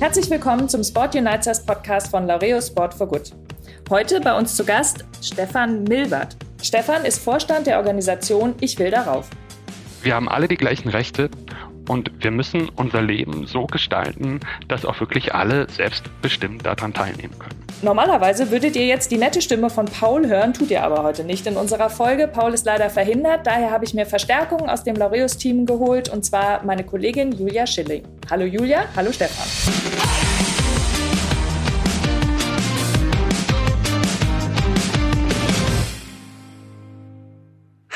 Herzlich willkommen zum Sport Unites Podcast von Laureo Sport for Good. Heute bei uns zu Gast Stefan Milbert. Stefan ist Vorstand der Organisation Ich will darauf. Wir haben alle die gleichen Rechte und wir müssen unser Leben so gestalten, dass auch wirklich alle selbstbestimmt daran teilnehmen können. Normalerweise würdet ihr jetzt die nette Stimme von Paul hören, tut ihr aber heute nicht in unserer Folge. Paul ist leider verhindert, daher habe ich mir Verstärkung aus dem Laureus-Team geholt und zwar meine Kollegin Julia Schilling. Hallo Julia, hallo Stefan.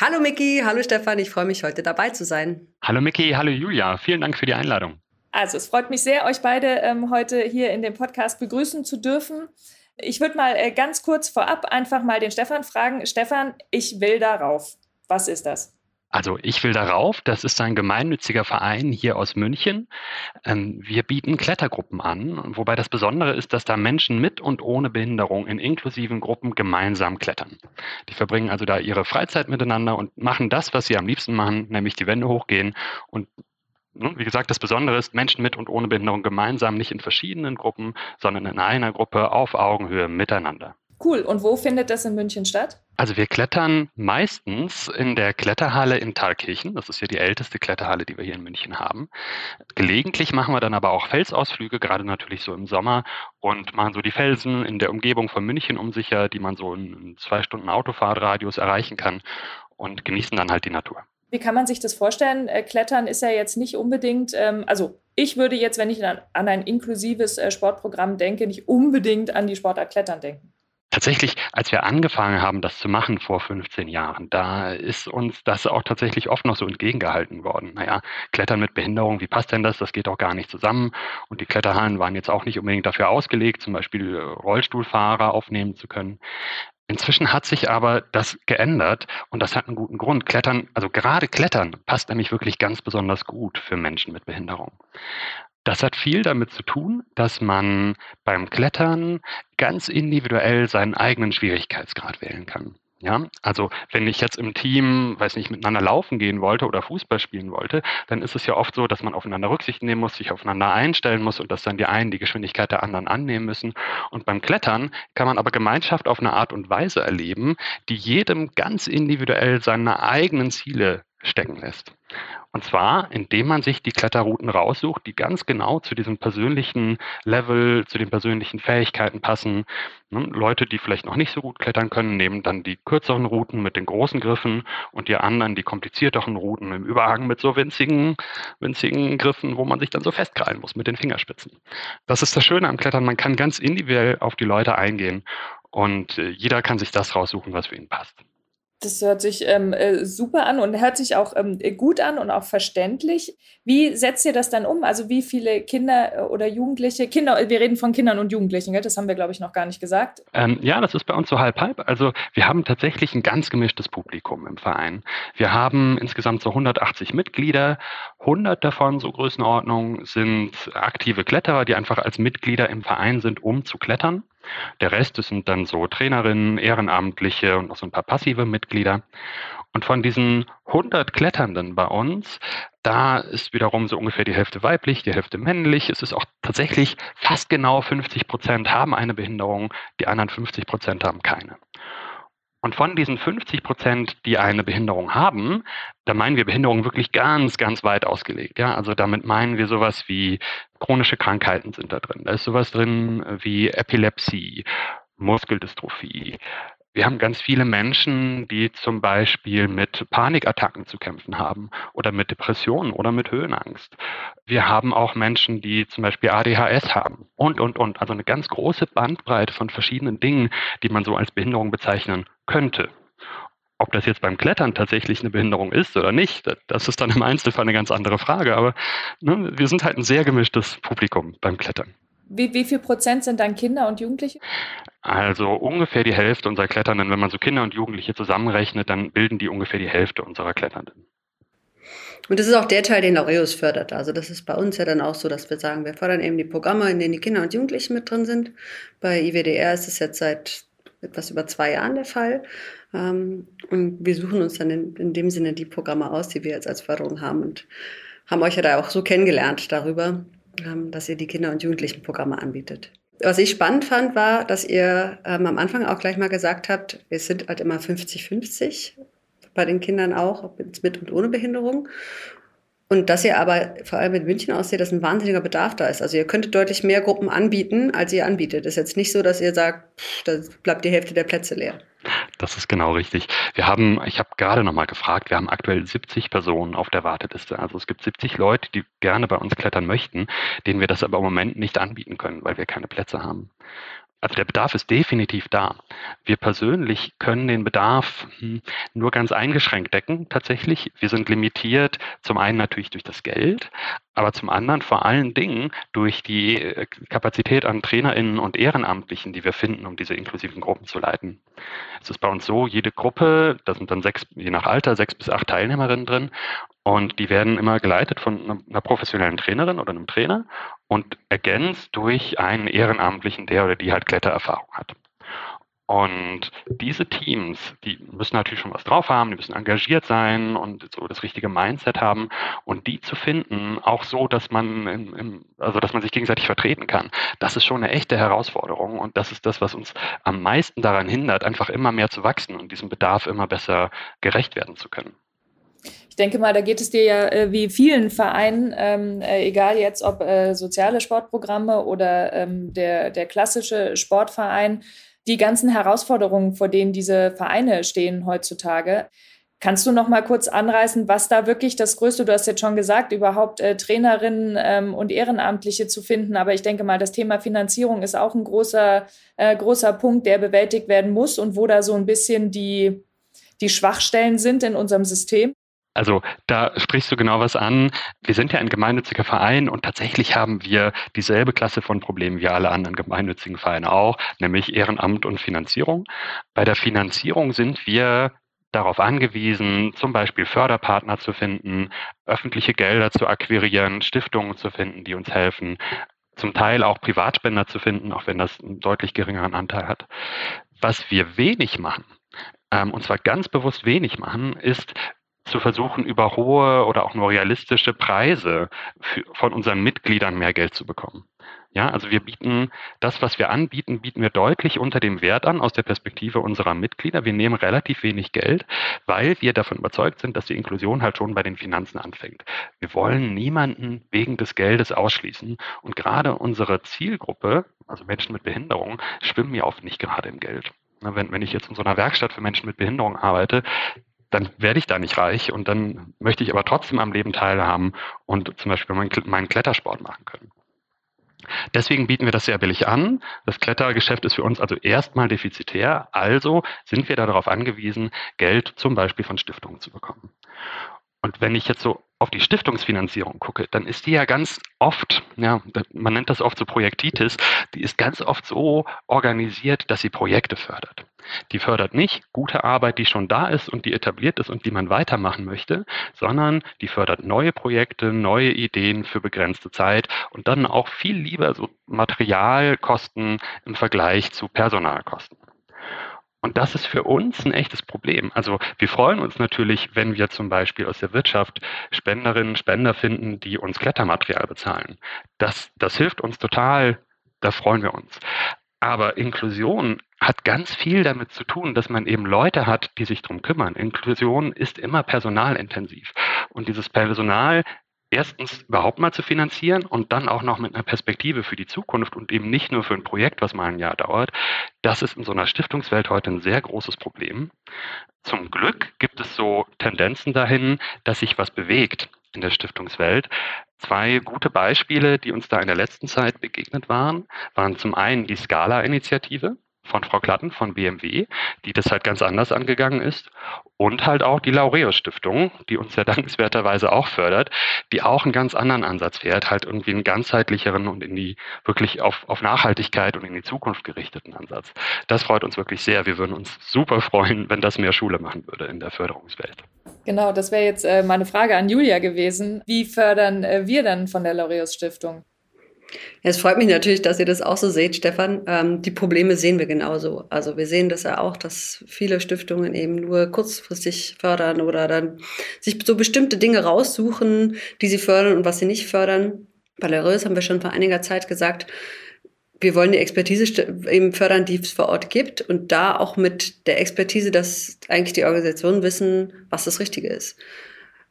Hallo Miki, hallo Stefan, ich freue mich heute dabei zu sein. Hallo Miki, hallo Julia, vielen Dank für die Einladung. Also es freut mich sehr, euch beide ähm, heute hier in dem Podcast begrüßen zu dürfen. Ich würde mal äh, ganz kurz vorab einfach mal den Stefan fragen. Stefan, ich will darauf. Was ist das? Also ich will darauf, das ist ein gemeinnütziger Verein hier aus München. Ähm, wir bieten Klettergruppen an, wobei das Besondere ist, dass da Menschen mit und ohne Behinderung in inklusiven Gruppen gemeinsam klettern. Die verbringen also da ihre Freizeit miteinander und machen das, was sie am liebsten machen, nämlich die Wände hochgehen und ne, wie gesagt, das Besondere ist, Menschen mit und ohne Behinderung gemeinsam, nicht in verschiedenen Gruppen, sondern in einer Gruppe auf Augenhöhe miteinander. Cool. Und wo findet das in München statt? Also wir klettern meistens in der Kletterhalle in Thalkirchen. Das ist ja die älteste Kletterhalle, die wir hier in München haben. Gelegentlich machen wir dann aber auch Felsausflüge, gerade natürlich so im Sommer, und machen so die Felsen in der Umgebung von München unsicher, die man so in zwei Stunden Autofahrtradius erreichen kann und genießen dann halt die Natur. Wie kann man sich das vorstellen? Äh, Klettern ist ja jetzt nicht unbedingt, ähm, also ich würde jetzt, wenn ich an, an ein inklusives äh, Sportprogramm denke, nicht unbedingt an die Sportart Klettern denken. Tatsächlich, als wir angefangen haben, das zu machen vor 15 Jahren, da ist uns das auch tatsächlich oft noch so entgegengehalten worden. Naja, Klettern mit Behinderung, wie passt denn das? Das geht doch gar nicht zusammen. Und die Kletterhallen waren jetzt auch nicht unbedingt dafür ausgelegt, zum Beispiel äh, Rollstuhlfahrer aufnehmen zu können. Inzwischen hat sich aber das geändert und das hat einen guten Grund. Klettern, also gerade Klettern passt nämlich wirklich ganz besonders gut für Menschen mit Behinderung. Das hat viel damit zu tun, dass man beim Klettern ganz individuell seinen eigenen Schwierigkeitsgrad wählen kann. Ja, also wenn ich jetzt im Team, weiß nicht, miteinander laufen gehen wollte oder Fußball spielen wollte, dann ist es ja oft so, dass man aufeinander Rücksicht nehmen muss, sich aufeinander einstellen muss und dass dann die einen die Geschwindigkeit der anderen annehmen müssen. Und beim Klettern kann man aber Gemeinschaft auf eine Art und Weise erleben, die jedem ganz individuell seine eigenen Ziele stecken lässt. Und zwar, indem man sich die Kletterrouten raussucht, die ganz genau zu diesem persönlichen Level, zu den persönlichen Fähigkeiten passen. Leute, die vielleicht noch nicht so gut klettern können, nehmen dann die kürzeren Routen mit den großen Griffen und die anderen die komplizierteren Routen im Überhang mit so winzigen, winzigen Griffen, wo man sich dann so festkrallen muss mit den Fingerspitzen. Das ist das Schöne am Klettern, man kann ganz individuell auf die Leute eingehen und äh, jeder kann sich das raussuchen, was für ihn passt. Das hört sich ähm, äh, super an und hört sich auch ähm, gut an und auch verständlich. Wie setzt ihr das dann um? Also wie viele Kinder äh, oder Jugendliche, Kinder, wir reden von Kindern und Jugendlichen, gell? das haben wir, glaube ich, noch gar nicht gesagt. Ähm, ja, das ist bei uns so halb-halb. Also wir haben tatsächlich ein ganz gemischtes Publikum im Verein. Wir haben insgesamt so 180 Mitglieder. 100 davon, so Größenordnung, sind aktive Kletterer, die einfach als Mitglieder im Verein sind, um zu klettern. Der Rest das sind dann so Trainerinnen, Ehrenamtliche und noch so ein paar passive Mitglieder. Und von diesen 100 Kletternden bei uns, da ist wiederum so ungefähr die Hälfte weiblich, die Hälfte männlich. Es ist auch tatsächlich fast genau 50 Prozent haben eine Behinderung, die anderen 50 Prozent haben keine. Und von diesen 50 Prozent, die eine Behinderung haben, da meinen wir Behinderung wirklich ganz, ganz weit ausgelegt. Ja? Also damit meinen wir sowas wie chronische Krankheiten sind da drin. Da ist sowas drin wie Epilepsie, Muskeldystrophie. Wir haben ganz viele Menschen, die zum Beispiel mit Panikattacken zu kämpfen haben oder mit Depressionen oder mit Höhenangst. Wir haben auch Menschen, die zum Beispiel ADHS haben und, und, und. Also eine ganz große Bandbreite von verschiedenen Dingen, die man so als Behinderung bezeichnen könnte. Ob das jetzt beim Klettern tatsächlich eine Behinderung ist oder nicht, das ist dann im Einzelfall eine ganz andere Frage. Aber ne, wir sind halt ein sehr gemischtes Publikum beim Klettern. Wie, wie viel Prozent sind dann Kinder und Jugendliche? Also ungefähr die Hälfte unserer Kletternden. Wenn man so Kinder und Jugendliche zusammenrechnet, dann bilden die ungefähr die Hälfte unserer Kletternden. Und das ist auch der Teil, den Laureus fördert. Also das ist bei uns ja dann auch so, dass wir sagen, wir fördern eben die Programme, in denen die Kinder und Jugendlichen mit drin sind. Bei IWDR ist es jetzt seit etwas über zwei Jahren der Fall. Ähm, und wir suchen uns dann in, in dem Sinne die Programme aus, die wir jetzt als Förderung haben und haben euch ja da auch so kennengelernt darüber. Ähm, dass ihr die Kinder- und Jugendlichenprogramme anbietet. Was ich spannend fand, war, dass ihr ähm, am Anfang auch gleich mal gesagt habt, wir sind halt immer 50-50 bei den Kindern auch, mit und ohne Behinderung. Und dass ihr aber vor allem in München ausseht, dass ein wahnsinniger Bedarf da ist. Also ihr könntet deutlich mehr Gruppen anbieten, als ihr anbietet. Ist jetzt nicht so, dass ihr sagt, da bleibt die Hälfte der Plätze leer. Das ist genau richtig. Wir haben, ich habe gerade nochmal gefragt, wir haben aktuell 70 Personen auf der Warteliste. Also es gibt 70 Leute, die gerne bei uns klettern möchten, denen wir das aber im Moment nicht anbieten können, weil wir keine Plätze haben. Also der Bedarf ist definitiv da. Wir persönlich können den Bedarf hm, nur ganz eingeschränkt decken, tatsächlich. Wir sind limitiert, zum einen natürlich durch das Geld, aber zum anderen vor allen Dingen durch die äh, Kapazität an TrainerInnen und Ehrenamtlichen, die wir finden, um diese inklusiven Gruppen zu leiten. Es ist bei uns so, jede Gruppe, da sind dann sechs, je nach Alter, sechs bis acht Teilnehmerinnen drin und die werden immer geleitet von einer professionellen Trainerin oder einem Trainer und ergänzt durch einen Ehrenamtlichen, der oder die halt Klettererfahrung hat. Und diese Teams, die müssen natürlich schon was drauf haben, die müssen engagiert sein und so das richtige Mindset haben. Und die zu finden, auch so, dass man, im, im, also dass man sich gegenseitig vertreten kann, das ist schon eine echte Herausforderung. Und das ist das, was uns am meisten daran hindert, einfach immer mehr zu wachsen und diesem Bedarf immer besser gerecht werden zu können. Denke mal, da geht es dir ja äh, wie vielen Vereinen, ähm, äh, egal jetzt ob äh, soziale Sportprogramme oder ähm, der, der klassische Sportverein, die ganzen Herausforderungen, vor denen diese Vereine stehen heutzutage. Kannst du noch mal kurz anreißen, was da wirklich das Größte, du hast jetzt schon gesagt, überhaupt äh, Trainerinnen ähm, und Ehrenamtliche zu finden, aber ich denke mal, das Thema Finanzierung ist auch ein großer, äh, großer Punkt, der bewältigt werden muss und wo da so ein bisschen die, die Schwachstellen sind in unserem System. Also da sprichst du genau was an. Wir sind ja ein gemeinnütziger Verein und tatsächlich haben wir dieselbe Klasse von Problemen wie alle anderen gemeinnützigen Vereine auch, nämlich Ehrenamt und Finanzierung. Bei der Finanzierung sind wir darauf angewiesen, zum Beispiel Förderpartner zu finden, öffentliche Gelder zu akquirieren, Stiftungen zu finden, die uns helfen, zum Teil auch Privatspender zu finden, auch wenn das einen deutlich geringeren Anteil hat. Was wir wenig machen, ähm, und zwar ganz bewusst wenig machen, ist, zu versuchen, über hohe oder auch nur realistische Preise für, von unseren Mitgliedern mehr Geld zu bekommen. Ja, also wir bieten das, was wir anbieten, bieten wir deutlich unter dem Wert an aus der Perspektive unserer Mitglieder. Wir nehmen relativ wenig Geld, weil wir davon überzeugt sind, dass die Inklusion halt schon bei den Finanzen anfängt. Wir wollen niemanden wegen des Geldes ausschließen und gerade unsere Zielgruppe, also Menschen mit Behinderung, schwimmen ja oft nicht gerade im Geld. Wenn, wenn ich jetzt in so einer Werkstatt für Menschen mit Behinderung arbeite, dann werde ich da nicht reich und dann möchte ich aber trotzdem am Leben teilhaben und zum Beispiel meinen Klettersport machen können. Deswegen bieten wir das sehr billig an. Das Klettergeschäft ist für uns also erstmal defizitär. Also sind wir darauf angewiesen, Geld zum Beispiel von Stiftungen zu bekommen. Und wenn ich jetzt so auf die Stiftungsfinanzierung gucke, dann ist die ja ganz oft, ja, man nennt das oft so Projektitis, die ist ganz oft so organisiert, dass sie Projekte fördert. Die fördert nicht gute Arbeit, die schon da ist und die etabliert ist und die man weitermachen möchte, sondern die fördert neue Projekte, neue Ideen für begrenzte Zeit und dann auch viel lieber so Materialkosten im Vergleich zu Personalkosten. Und das ist für uns ein echtes Problem. Also wir freuen uns natürlich, wenn wir zum Beispiel aus der Wirtschaft Spenderinnen, Spender finden, die uns Klettermaterial bezahlen. Das, das hilft uns total, da freuen wir uns. Aber Inklusion hat ganz viel damit zu tun, dass man eben Leute hat, die sich darum kümmern. Inklusion ist immer personalintensiv. Und dieses Personal erstens überhaupt mal zu finanzieren und dann auch noch mit einer Perspektive für die Zukunft und eben nicht nur für ein Projekt, was mal ein Jahr dauert, das ist in so einer Stiftungswelt heute ein sehr großes Problem. Zum Glück gibt es so Tendenzen dahin, dass sich was bewegt in der Stiftungswelt. Zwei gute Beispiele, die uns da in der letzten Zeit begegnet waren, waren zum einen die Scala-Initiative von Frau Klatten von BMW, die das halt ganz anders angegangen ist. Und halt auch die Laureus Stiftung, die uns ja dankenswerterweise auch fördert, die auch einen ganz anderen Ansatz fährt, halt irgendwie einen ganzheitlicheren und in die wirklich auf, auf Nachhaltigkeit und in die Zukunft gerichteten Ansatz. Das freut uns wirklich sehr. Wir würden uns super freuen, wenn das mehr Schule machen würde in der Förderungswelt. Genau, das wäre jetzt äh, meine Frage an Julia gewesen. Wie fördern äh, wir dann von der Laureus Stiftung? Ja, es freut mich natürlich, dass ihr das auch so seht, Stefan. Ähm, die Probleme sehen wir genauso. Also wir sehen das ja auch, dass viele Stiftungen eben nur kurzfristig fördern oder dann sich so bestimmte Dinge raussuchen, die sie fördern und was sie nicht fördern. Bei Lereus haben wir schon vor einiger Zeit gesagt, wir wollen die Expertise eben fördern, die es vor Ort gibt und da auch mit der Expertise, dass eigentlich die Organisationen wissen, was das Richtige ist.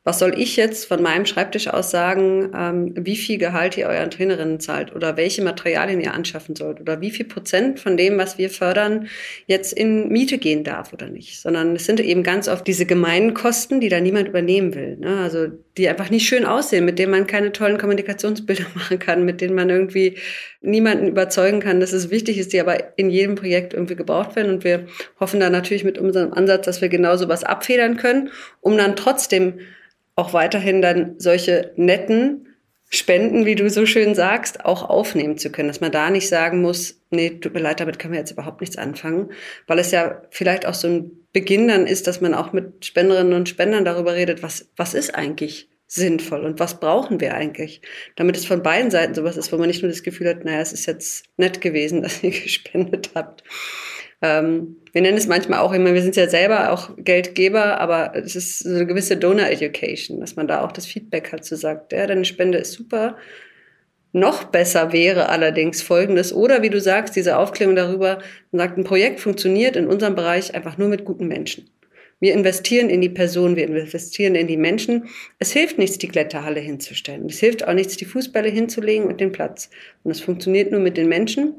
Was soll ich jetzt von meinem Schreibtisch aus sagen, ähm, wie viel Gehalt ihr euren Trainerinnen zahlt oder welche Materialien ihr anschaffen sollt oder wie viel Prozent von dem, was wir fördern, jetzt in Miete gehen darf oder nicht? Sondern es sind eben ganz oft diese gemeinen Kosten, die da niemand übernehmen will. Ne? Also die einfach nicht schön aussehen, mit denen man keine tollen Kommunikationsbilder machen kann, mit denen man irgendwie niemanden überzeugen kann, dass es wichtig ist, die aber in jedem Projekt irgendwie gebraucht werden. Und wir hoffen da natürlich mit unserem Ansatz, dass wir genau sowas abfedern können, um dann trotzdem auch weiterhin dann solche netten Spenden, wie du so schön sagst, auch aufnehmen zu können. Dass man da nicht sagen muss, nee, tut mir leid, damit können wir jetzt überhaupt nichts anfangen. Weil es ja vielleicht auch so ein Beginn dann ist, dass man auch mit Spenderinnen und Spendern darüber redet, was, was ist eigentlich sinnvoll und was brauchen wir eigentlich, damit es von beiden Seiten sowas ist, wo man nicht nur das Gefühl hat, naja, es ist jetzt nett gewesen, dass ihr gespendet habt, ähm, wir nennen es manchmal auch immer, wir sind ja selber auch Geldgeber, aber es ist so eine gewisse Donor-Education, dass man da auch das Feedback hat, zu sagt, ja, deine Spende ist super. Noch besser wäre allerdings Folgendes, oder wie du sagst, diese Aufklärung darüber, man sagt, ein Projekt funktioniert in unserem Bereich einfach nur mit guten Menschen. Wir investieren in die Person, wir investieren in die Menschen. Es hilft nichts, die Kletterhalle hinzustellen. Es hilft auch nichts, die Fußbälle hinzulegen und den Platz. Und es funktioniert nur mit den Menschen.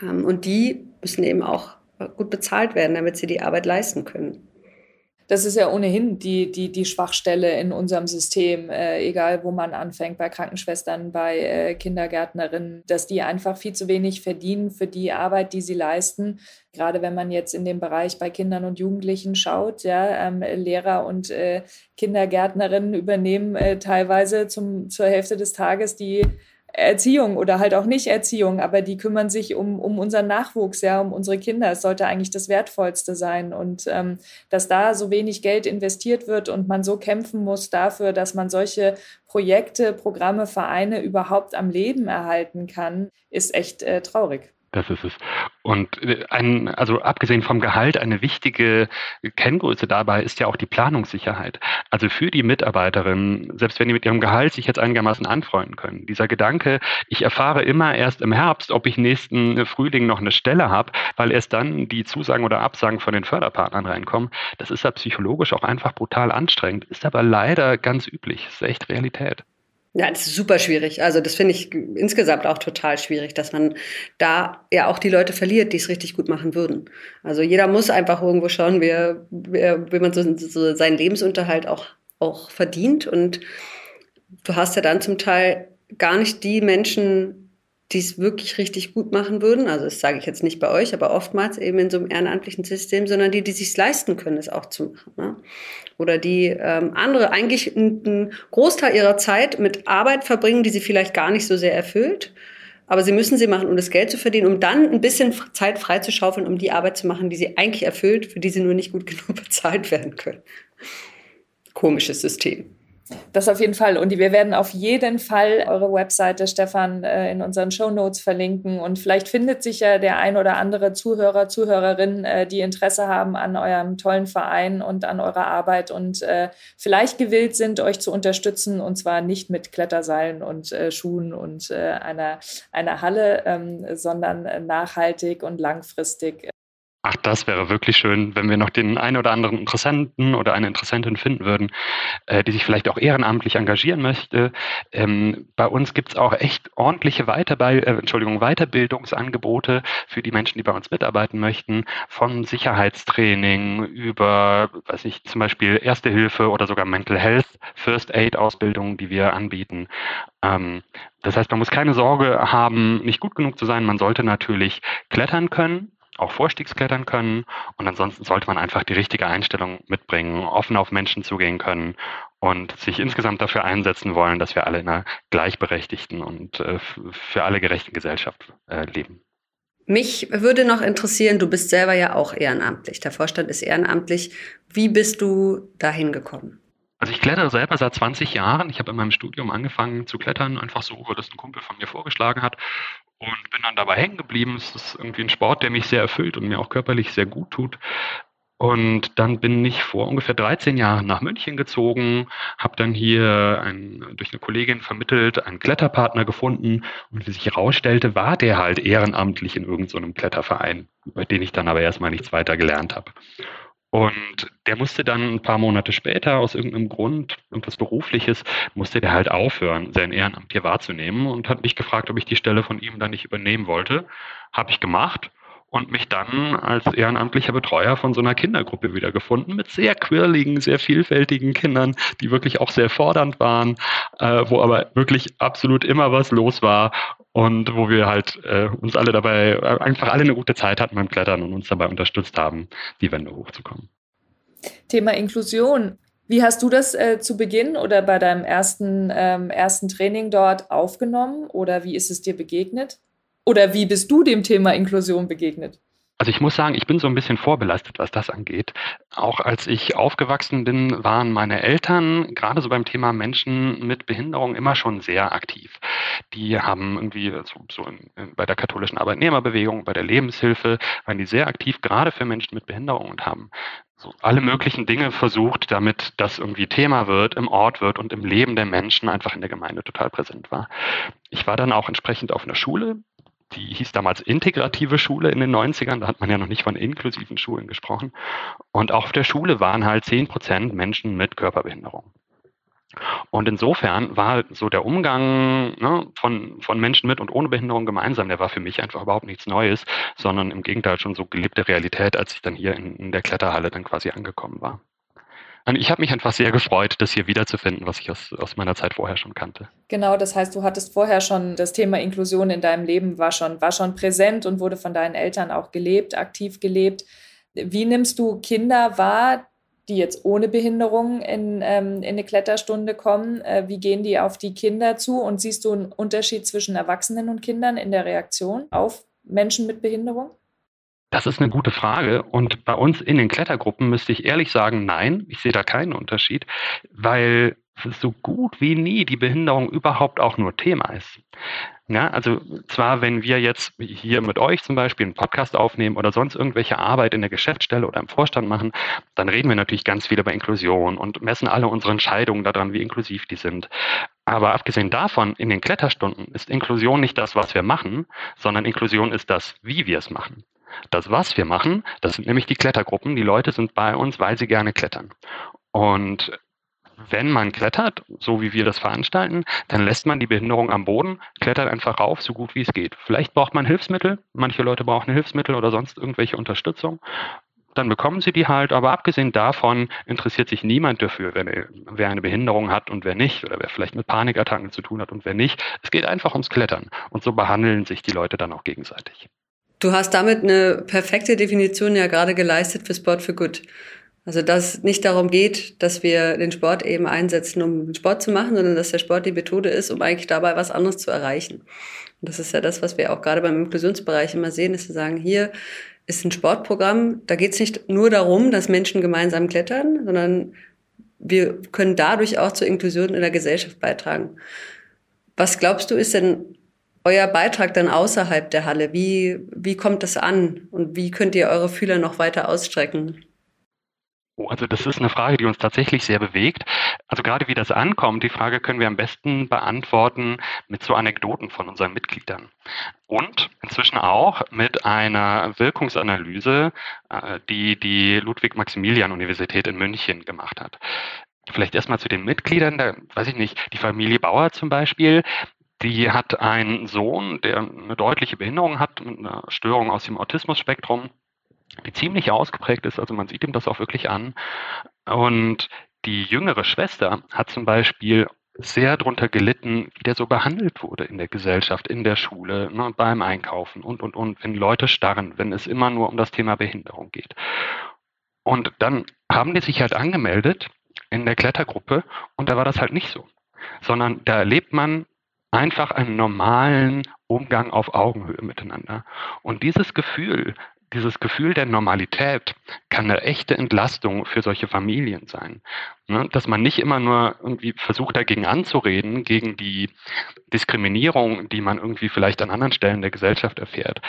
Ähm, und die müssen eben auch gut bezahlt werden, damit sie die Arbeit leisten können. Das ist ja ohnehin die, die, die Schwachstelle in unserem System, äh, egal wo man anfängt, bei Krankenschwestern, bei äh, Kindergärtnerinnen, dass die einfach viel zu wenig verdienen für die Arbeit, die sie leisten. Gerade wenn man jetzt in dem Bereich bei Kindern und Jugendlichen schaut, ja, ähm, Lehrer und äh, Kindergärtnerinnen übernehmen äh, teilweise zum, zur Hälfte des Tages die Erziehung oder halt auch nicht Erziehung, aber die kümmern sich um, um unseren Nachwuchs, ja, um unsere Kinder. Es sollte eigentlich das Wertvollste sein. Und ähm, dass da so wenig Geld investiert wird und man so kämpfen muss dafür, dass man solche Projekte, Programme, Vereine überhaupt am Leben erhalten kann, ist echt äh, traurig. Das ist es. Und äh, ein, also abgesehen vom Gehalt, eine wichtige Kenngröße dabei ist ja auch die Planungssicherheit. Also für die Mitarbeiterinnen, selbst wenn die mit ihrem Gehalt sich jetzt einigermaßen anfreunden können, dieser Gedanke, ich erfahre immer erst im Herbst, ob ich nächsten Frühling noch eine Stelle habe, weil erst dann die Zusagen oder Absagen von den Förderpartnern reinkommen, das ist ja psychologisch auch einfach brutal anstrengend, ist aber leider ganz üblich, ist echt Realität. Ja, das ist super schwierig. Also das finde ich insgesamt auch total schwierig, dass man da ja auch die Leute verliert, die es richtig gut machen würden. Also jeder muss einfach irgendwo schauen, wie, wie, wie man so, so seinen Lebensunterhalt auch, auch verdient. Und du hast ja dann zum Teil gar nicht die Menschen die es wirklich richtig gut machen würden. Also das sage ich jetzt nicht bei euch, aber oftmals eben in so einem ehrenamtlichen System, sondern die, die sich leisten können, es auch zu machen. Ne? Oder die ähm, andere eigentlich einen Großteil ihrer Zeit mit Arbeit verbringen, die sie vielleicht gar nicht so sehr erfüllt. Aber sie müssen sie machen, um das Geld zu verdienen, um dann ein bisschen Zeit freizuschaufeln, um die Arbeit zu machen, die sie eigentlich erfüllt, für die sie nur nicht gut genug bezahlt werden können. Komisches System. Das auf jeden Fall. Und wir werden auf jeden Fall eure Webseite, Stefan, äh, in unseren Show Notes verlinken. Und vielleicht findet sich ja der ein oder andere Zuhörer, Zuhörerin, äh, die Interesse haben an eurem tollen Verein und an eurer Arbeit und äh, vielleicht gewillt sind, euch zu unterstützen. Und zwar nicht mit Kletterseilen und Schuhen und einer, einer Halle, ähm, sondern nachhaltig und langfristig Ach, das wäre wirklich schön, wenn wir noch den einen oder anderen Interessenten oder eine Interessentin finden würden, äh, die sich vielleicht auch ehrenamtlich engagieren möchte. Ähm, bei uns gibt es auch echt ordentliche Weiterbe äh, Entschuldigung, Weiterbildungsangebote für die Menschen, die bei uns mitarbeiten möchten, von Sicherheitstraining über, weiß ich, zum Beispiel Erste Hilfe oder sogar Mental Health, First Aid Ausbildungen, die wir anbieten. Ähm, das heißt, man muss keine Sorge haben, nicht gut genug zu sein. Man sollte natürlich klettern können auch Vorstiegsklettern können. Und ansonsten sollte man einfach die richtige Einstellung mitbringen, offen auf Menschen zugehen können und sich insgesamt dafür einsetzen wollen, dass wir alle in einer gleichberechtigten und äh, für alle gerechten Gesellschaft äh, leben. Mich würde noch interessieren, du bist selber ja auch ehrenamtlich. Der Vorstand ist ehrenamtlich. Wie bist du dahin gekommen? Also ich klettere selber seit 20 Jahren. Ich habe in meinem Studium angefangen zu klettern, einfach so, weil das ein Kumpel von mir vorgeschlagen hat und bin dann dabei hängen geblieben. Es ist irgendwie ein Sport, der mich sehr erfüllt und mir auch körperlich sehr gut tut. Und dann bin ich vor ungefähr 13 Jahren nach München gezogen, habe dann hier ein, durch eine Kollegin vermittelt einen Kletterpartner gefunden und wie sich herausstellte, war der halt ehrenamtlich in irgendeinem so Kletterverein, bei dem ich dann aber erstmal nichts weiter gelernt habe. Und der musste dann ein paar Monate später aus irgendeinem Grund, irgendwas Berufliches, musste der halt aufhören, sein Ehrenamt hier wahrzunehmen und hat mich gefragt, ob ich die Stelle von ihm dann nicht übernehmen wollte. Habe ich gemacht und mich dann als ehrenamtlicher Betreuer von so einer Kindergruppe wiedergefunden mit sehr quirligen, sehr vielfältigen Kindern, die wirklich auch sehr fordernd waren, äh, wo aber wirklich absolut immer was los war und wo wir halt äh, uns alle dabei, äh, einfach alle eine gute Zeit hatten beim Klettern und uns dabei unterstützt haben, die Wände hochzukommen. Thema Inklusion. Wie hast du das äh, zu Beginn oder bei deinem ersten, ähm, ersten Training dort aufgenommen oder wie ist es dir begegnet? Oder wie bist du dem Thema Inklusion begegnet? Also ich muss sagen, ich bin so ein bisschen vorbelastet, was das angeht. Auch als ich aufgewachsen bin, waren meine Eltern gerade so beim Thema Menschen mit Behinderung immer schon sehr aktiv. Die haben irgendwie so, so bei der katholischen Arbeitnehmerbewegung, bei der Lebenshilfe, waren die sehr aktiv, gerade für Menschen mit Behinderung und haben so alle möglichen Dinge versucht, damit das irgendwie Thema wird, im Ort wird und im Leben der Menschen einfach in der Gemeinde total präsent war. Ich war dann auch entsprechend auf einer Schule, die hieß damals integrative Schule in den 90ern, da hat man ja noch nicht von inklusiven Schulen gesprochen. Und auch auf der Schule waren halt 10 Prozent Menschen mit Körperbehinderung. Und insofern war so der Umgang ne, von, von Menschen mit und ohne Behinderung gemeinsam, der war für mich einfach überhaupt nichts Neues, sondern im Gegenteil schon so gelebte Realität, als ich dann hier in, in der Kletterhalle dann quasi angekommen war. Ich habe mich einfach sehr gefreut, das hier wiederzufinden, was ich aus, aus meiner Zeit vorher schon kannte. Genau, das heißt, du hattest vorher schon das Thema Inklusion in deinem Leben war schon, war schon präsent und wurde von deinen Eltern auch gelebt, aktiv gelebt. Wie nimmst du Kinder wahr, die jetzt ohne Behinderung in, ähm, in eine Kletterstunde kommen? Äh, wie gehen die auf die Kinder zu? Und siehst du einen Unterschied zwischen Erwachsenen und Kindern in der Reaktion auf Menschen mit Behinderung? Das ist eine gute Frage. Und bei uns in den Klettergruppen müsste ich ehrlich sagen, nein, ich sehe da keinen Unterschied, weil so gut wie nie die Behinderung überhaupt auch nur Thema ist. Ja, also zwar, wenn wir jetzt hier mit euch zum Beispiel einen Podcast aufnehmen oder sonst irgendwelche Arbeit in der Geschäftsstelle oder im Vorstand machen, dann reden wir natürlich ganz viel über Inklusion und messen alle unsere Entscheidungen daran, wie inklusiv die sind. Aber abgesehen davon, in den Kletterstunden ist Inklusion nicht das, was wir machen, sondern Inklusion ist das, wie wir es machen. Das, was wir machen, das sind nämlich die Klettergruppen. Die Leute sind bei uns, weil sie gerne klettern. Und wenn man klettert, so wie wir das veranstalten, dann lässt man die Behinderung am Boden, klettert einfach rauf, so gut wie es geht. Vielleicht braucht man Hilfsmittel, manche Leute brauchen Hilfsmittel oder sonst irgendwelche Unterstützung. Dann bekommen sie die halt, aber abgesehen davon interessiert sich niemand dafür, wer, wer eine Behinderung hat und wer nicht, oder wer vielleicht mit Panikattacken zu tun hat und wer nicht. Es geht einfach ums Klettern. Und so behandeln sich die Leute dann auch gegenseitig. Du hast damit eine perfekte Definition ja gerade geleistet für Sport for Good. Also dass es nicht darum geht, dass wir den Sport eben einsetzen, um Sport zu machen, sondern dass der Sport die Methode ist, um eigentlich dabei was anderes zu erreichen. Und das ist ja das, was wir auch gerade beim Inklusionsbereich immer sehen, dass wir sagen, hier ist ein Sportprogramm, da geht es nicht nur darum, dass Menschen gemeinsam klettern, sondern wir können dadurch auch zur Inklusion in der Gesellschaft beitragen. Was glaubst du, ist denn euer Beitrag dann außerhalb der Halle? Wie, wie kommt das an und wie könnt ihr eure Fühler noch weiter ausstrecken? Oh, also das ist eine Frage, die uns tatsächlich sehr bewegt. Also gerade wie das ankommt, die Frage können wir am besten beantworten mit so Anekdoten von unseren Mitgliedern. Und inzwischen auch mit einer Wirkungsanalyse, äh, die die Ludwig-Maximilian-Universität in München gemacht hat. Vielleicht erstmal zu den Mitgliedern, da weiß ich nicht, die Familie Bauer zum Beispiel, die hat einen Sohn, der eine deutliche Behinderung hat, mit einer Störung aus dem Autismus-Spektrum, die ziemlich ausgeprägt ist. Also man sieht ihm das auch wirklich an. Und die jüngere Schwester hat zum Beispiel sehr darunter gelitten, wie der so behandelt wurde in der Gesellschaft, in der Schule, ne, beim Einkaufen und, und, und, wenn Leute starren, wenn es immer nur um das Thema Behinderung geht. Und dann haben die sich halt angemeldet in der Klettergruppe und da war das halt nicht so, sondern da erlebt man einfach einen normalen Umgang auf Augenhöhe miteinander. Und dieses Gefühl, dieses Gefühl der Normalität kann eine echte Entlastung für solche Familien sein. Ne? Dass man nicht immer nur irgendwie versucht, dagegen anzureden, gegen die Diskriminierung, die man irgendwie vielleicht an anderen Stellen der Gesellschaft erfährt,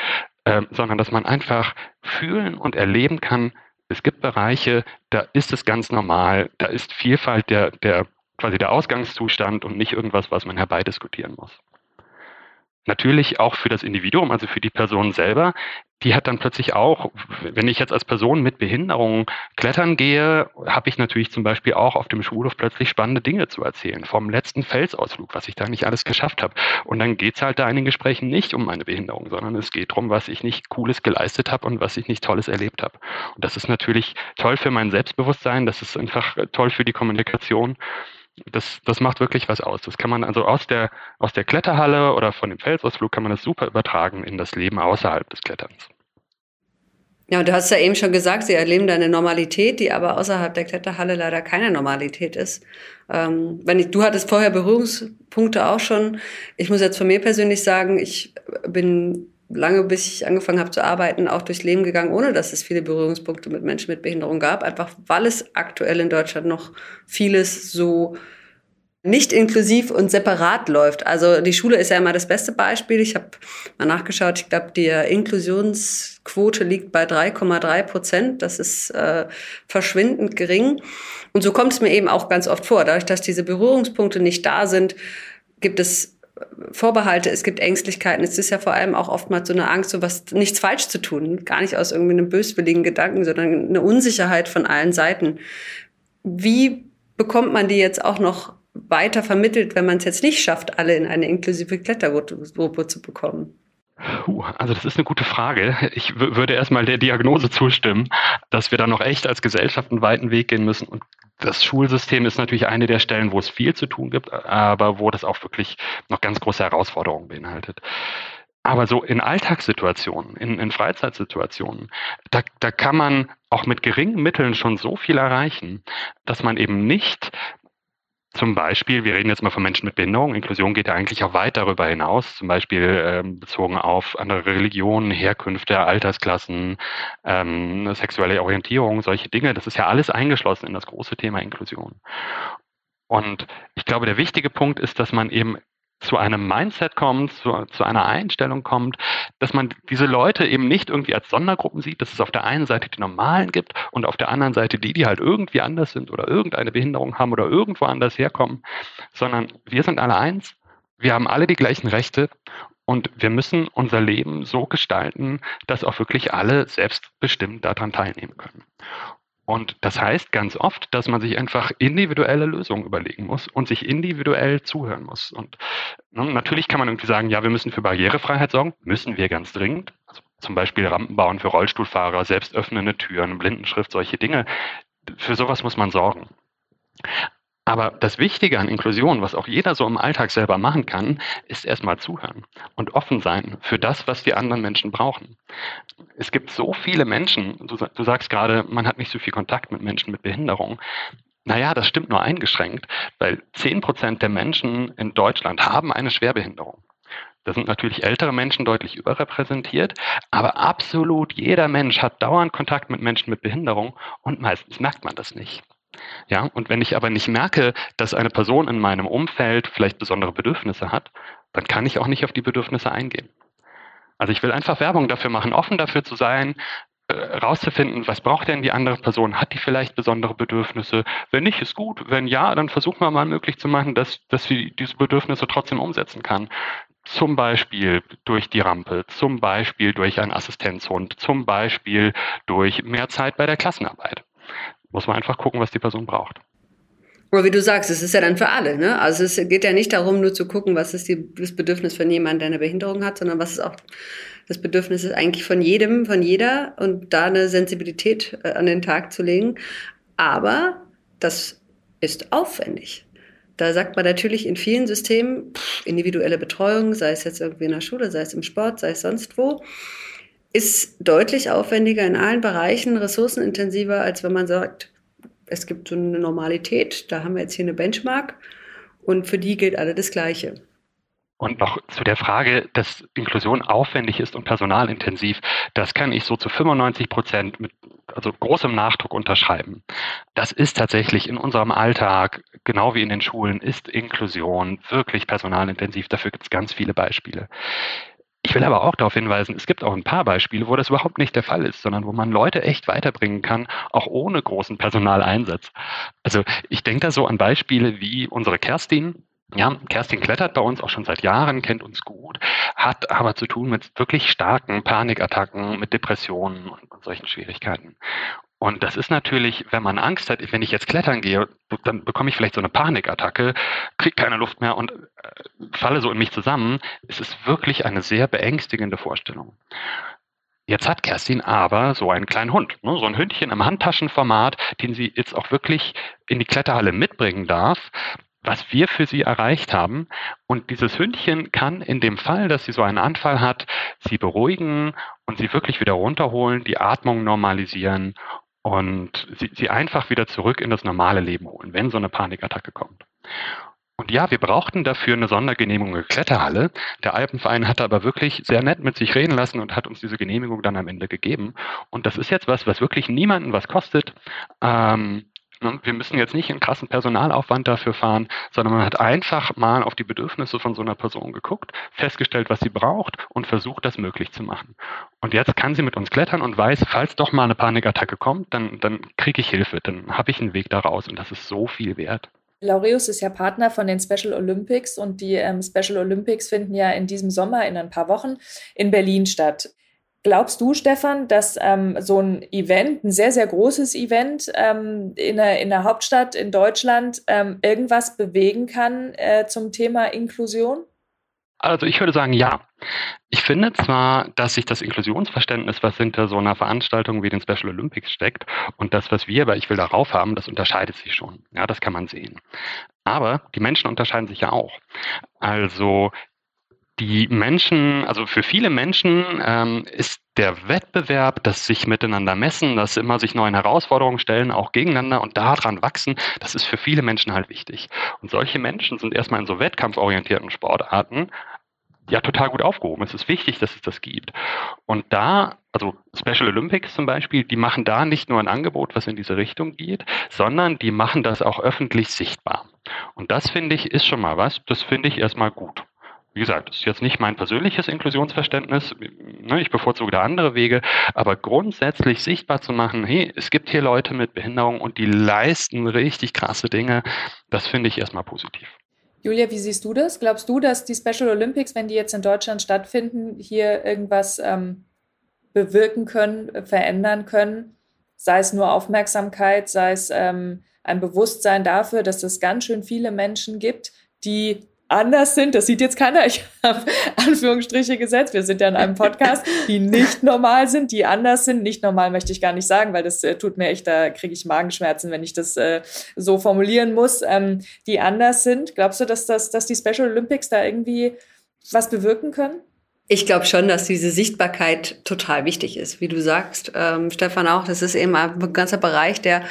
äh, sondern dass man einfach fühlen und erleben kann, Es gibt Bereiche, da ist es ganz normal, da ist Vielfalt der, der quasi der Ausgangszustand und nicht irgendwas, was man herbeidiskutieren muss. Natürlich auch für das Individuum, also für die Person selber, die hat dann plötzlich auch, wenn ich jetzt als Person mit Behinderung klettern gehe, habe ich natürlich zum Beispiel auch auf dem Schulhof plötzlich spannende Dinge zu erzählen. Vom letzten Felsausflug, was ich da nicht alles geschafft habe. Und dann geht es halt da in den Gesprächen nicht um meine Behinderung, sondern es geht darum, was ich nicht Cooles geleistet habe und was ich nicht Tolles erlebt habe. Und das ist natürlich toll für mein Selbstbewusstsein, das ist einfach toll für die Kommunikation das, das macht wirklich was aus. Das kann man also aus der, aus der Kletterhalle oder von dem Felsausflug kann man das super übertragen in das Leben außerhalb des Kletterns. Ja, und du hast ja eben schon gesagt, sie erleben da eine Normalität, die aber außerhalb der Kletterhalle leider keine Normalität ist. Ähm, wenn ich, du hattest vorher Berührungspunkte auch schon. Ich muss jetzt von mir persönlich sagen, ich bin lange, bis ich angefangen habe zu arbeiten, auch durchs Leben gegangen, ohne dass es viele Berührungspunkte mit Menschen mit Behinderung gab, einfach weil es aktuell in Deutschland noch vieles so nicht inklusiv und separat läuft. Also die Schule ist ja immer das beste Beispiel. Ich habe mal nachgeschaut, ich glaube, die Inklusionsquote liegt bei 3,3 Prozent. Das ist äh, verschwindend gering. Und so kommt es mir eben auch ganz oft vor. Dadurch, dass diese Berührungspunkte nicht da sind, gibt es Vorbehalte, es gibt Ängstlichkeiten. Es ist ja vor allem auch oftmals so eine Angst, so was nichts falsch zu tun. Gar nicht aus irgendwie einem böswilligen Gedanken, sondern eine Unsicherheit von allen Seiten. Wie bekommt man die jetzt auch noch weiter vermittelt, wenn man es jetzt nicht schafft, alle in eine inklusive Klettergruppe zu bekommen? Also das ist eine gute Frage. Ich würde erstmal der Diagnose zustimmen, dass wir da noch echt als Gesellschaft einen weiten Weg gehen müssen und das Schulsystem ist natürlich eine der Stellen, wo es viel zu tun gibt, aber wo das auch wirklich noch ganz große Herausforderungen beinhaltet. Aber so in Alltagssituationen, in, in Freizeitsituationen, da, da kann man auch mit geringen Mitteln schon so viel erreichen, dass man eben nicht zum Beispiel, wir reden jetzt mal von Menschen mit Behinderung, Inklusion geht ja eigentlich auch weit darüber hinaus, zum Beispiel ähm, bezogen auf andere Religionen, Herkünfte, Altersklassen, ähm, sexuelle Orientierung, solche Dinge. Das ist ja alles eingeschlossen in das große Thema Inklusion. Und ich glaube, der wichtige Punkt ist, dass man eben zu einem Mindset kommt, zu, zu, einer Einstellung kommt, dass man diese Leute eben nicht irgendwie als Sondergruppen sieht, dass es auf der einen Seite die Normalen gibt und auf der anderen Seite die, die halt irgendwie anders sind oder irgendeine Behinderung haben oder irgendwo anders herkommen, sondern wir sind alle eins, wir haben alle die gleichen Rechte und wir müssen unser Leben so gestalten, dass auch wirklich alle selbstbestimmt daran teilnehmen können. Und das heißt ganz oft, dass man sich einfach individuelle Lösungen überlegen muss und sich individuell zuhören muss. Und ne, natürlich kann man irgendwie sagen, ja, wir müssen für Barrierefreiheit sorgen, müssen wir ganz dringend. Also zum Beispiel Rampen bauen für Rollstuhlfahrer, selbst öffnende Türen, Blindenschrift, solche Dinge. Für sowas muss man sorgen. Aber das Wichtige an Inklusion, was auch jeder so im Alltag selber machen kann, ist erstmal zuhören und offen sein für das, was die anderen Menschen brauchen. Es gibt so viele Menschen, du, du sagst gerade, man hat nicht so viel Kontakt mit Menschen mit Behinderung. Naja, das stimmt nur eingeschränkt, weil 10 Prozent der Menschen in Deutschland haben eine Schwerbehinderung. Da sind natürlich ältere Menschen deutlich überrepräsentiert, aber absolut jeder Mensch hat dauernd Kontakt mit Menschen mit Behinderung und meistens merkt man das nicht. Ja, und wenn ich aber nicht merke, dass eine Person in meinem Umfeld vielleicht besondere Bedürfnisse hat, dann kann ich auch nicht auf die Bedürfnisse eingehen. Also ich will einfach Werbung dafür machen, offen dafür zu sein, äh, rauszufinden, was braucht denn die andere Person? Hat die vielleicht besondere Bedürfnisse? Wenn nicht, ist gut. Wenn ja, dann versuchen wir mal möglich zu machen, dass, dass sie diese Bedürfnisse trotzdem umsetzen kann. Zum Beispiel durch die Rampe, zum Beispiel durch einen Assistenzhund, zum Beispiel durch mehr Zeit bei der Klassenarbeit muss man einfach gucken, was die Person braucht. Aber wie du sagst, es ist ja dann für alle. Ne? Also es geht ja nicht darum, nur zu gucken, was ist die, das Bedürfnis von jemandem, der eine Behinderung hat, sondern was ist auch das Bedürfnis ist eigentlich von jedem, von jeder und da eine Sensibilität äh, an den Tag zu legen. Aber das ist aufwendig. Da sagt man natürlich in vielen Systemen individuelle Betreuung, sei es jetzt irgendwie in der Schule, sei es im Sport, sei es sonst wo ist deutlich aufwendiger in allen Bereichen, ressourcenintensiver, als wenn man sagt, es gibt so eine Normalität, da haben wir jetzt hier eine Benchmark und für die gilt alle das Gleiche. Und noch zu der Frage, dass Inklusion aufwendig ist und personalintensiv, das kann ich so zu 95 Prozent mit also großem Nachdruck unterschreiben. Das ist tatsächlich in unserem Alltag, genau wie in den Schulen, ist Inklusion wirklich personalintensiv. Dafür gibt es ganz viele Beispiele Ich will aber auch darauf hinweisen, es gibt auch ein paar Beispiele, wo das überhaupt nicht der Fall ist, sondern wo man Leute echt weiterbringen kann, auch ohne großen Personaleinsatz. Also ich denke da so an Beispiele wie unsere Kerstin, ja, Kerstin klettert bei uns auch schon seit Jahren, kennt uns gut, hat aber zu tun mit wirklich starken Panikattacken, mit Depressionen und, und solchen Schwierigkeiten. Und das ist natürlich, wenn man Angst hat, wenn ich jetzt klettern gehe, dann bekomme ich vielleicht so eine Panikattacke, kriege keine Luft mehr und äh, falle so in mich zusammen. Es ist wirklich eine sehr beängstigende Vorstellung. Jetzt hat Kerstin aber so einen kleinen Hund, ne, so ein Hündchen im Handtaschenformat, den sie jetzt auch wirklich in die Kletterhalle mitbringen darf was wir für sie erreicht haben. Und dieses Hündchen kann in dem Fall, dass sie so einen Anfall hat, sie beruhigen und sie wirklich wieder runterholen, die Atmung normalisieren und sie, sie einfach wieder zurück in das normale Leben holen, wenn so eine Panikattacke kommt. Und ja, wir brauchten dafür eine Sondergenehmigung der Kletterhalle. Der Alpenverein hat aber wirklich sehr nett mit sich reden lassen und hat uns diese Genehmigung dann am Ende gegeben. Und das ist jetzt was, was wirklich niemanden was kostet. Ähm, wir müssen jetzt nicht einen krassen Personalaufwand dafür fahren, sondern man hat einfach mal auf die Bedürfnisse von so einer Person geguckt, festgestellt, was sie braucht und versucht, das möglich zu machen. Und jetzt kann sie mit uns klettern und weiß, falls doch mal eine Panikattacke kommt, dann, dann kriege ich Hilfe, dann habe ich einen Weg daraus und das ist so viel wert. Laureus ist ja Partner von den Special Olympics und die ähm, Special Olympics finden ja in diesem Sommer in ein paar Wochen in Berlin statt. Glaubst du, Stefan, dass ähm, so ein Event, ein sehr, sehr großes Event ähm, in, der, in der Hauptstadt in Deutschland ähm, irgendwas bewegen kann äh, zum Thema Inklusion? Also ich würde sagen, ja. Ich finde zwar, dass sich das Inklusionsverständnis, was hinter so einer Veranstaltung wie den Special Olympics steckt, und das, was wir aber Ich will darauf haben, das unterscheidet sich schon. Ja, das kann man sehen. Aber die Menschen unterscheiden sich ja auch. Also die Menschen, also für viele Menschen ähm, ist der Wettbewerb, das sich miteinander messen, das immer sich neuen Herausforderungen stellen, auch gegeneinander und daran wachsen, das ist für viele Menschen halt wichtig. Und solche Menschen sind erstmal in so wettkampforientierten Sportarten ja total gut aufgehoben. Es ist wichtig, dass es das gibt. Und da, also Special Olympics zum Beispiel, die machen da nicht nur ein Angebot, was in diese Richtung geht, sondern die machen das auch öffentlich sichtbar. Und das finde ich ist schon mal was, das finde ich erstmal gut. Wie gesagt, das ist jetzt nicht mein persönliches Inklusionsverständnis. Ne, ich bevorzuge da andere Wege. Aber grundsätzlich sichtbar zu machen, hey, es gibt hier Leute mit Behinderung und die leisten richtig krasse Dinge, das finde ich erstmal positiv. Julia, wie siehst du das? Glaubst du, dass die Special Olympics, wenn die jetzt in Deutschland stattfinden, hier irgendwas ähm, bewirken können, verändern können? Sei es nur Aufmerksamkeit, sei es ähm, ein Bewusstsein dafür, dass es ganz schön viele Menschen gibt, die anders sind. Das sieht jetzt keiner. Ich habe Anführungsstriche gesetzt. Wir sind ja in einem Podcast, die nicht normal sind, die anders sind. Nicht normal möchte ich gar nicht sagen, weil das äh, tut mir echt, da kriege ich Magenschmerzen, wenn ich das äh, so formulieren muss. Ähm, die anders sind. Glaubst du, dass, das, dass die Special Olympics da irgendwie was bewirken können? Ich glaube schon, dass diese Sichtbarkeit total wichtig ist, wie du sagst, ähm, Stefan auch. Das ist eben ein ganzer Bereich, der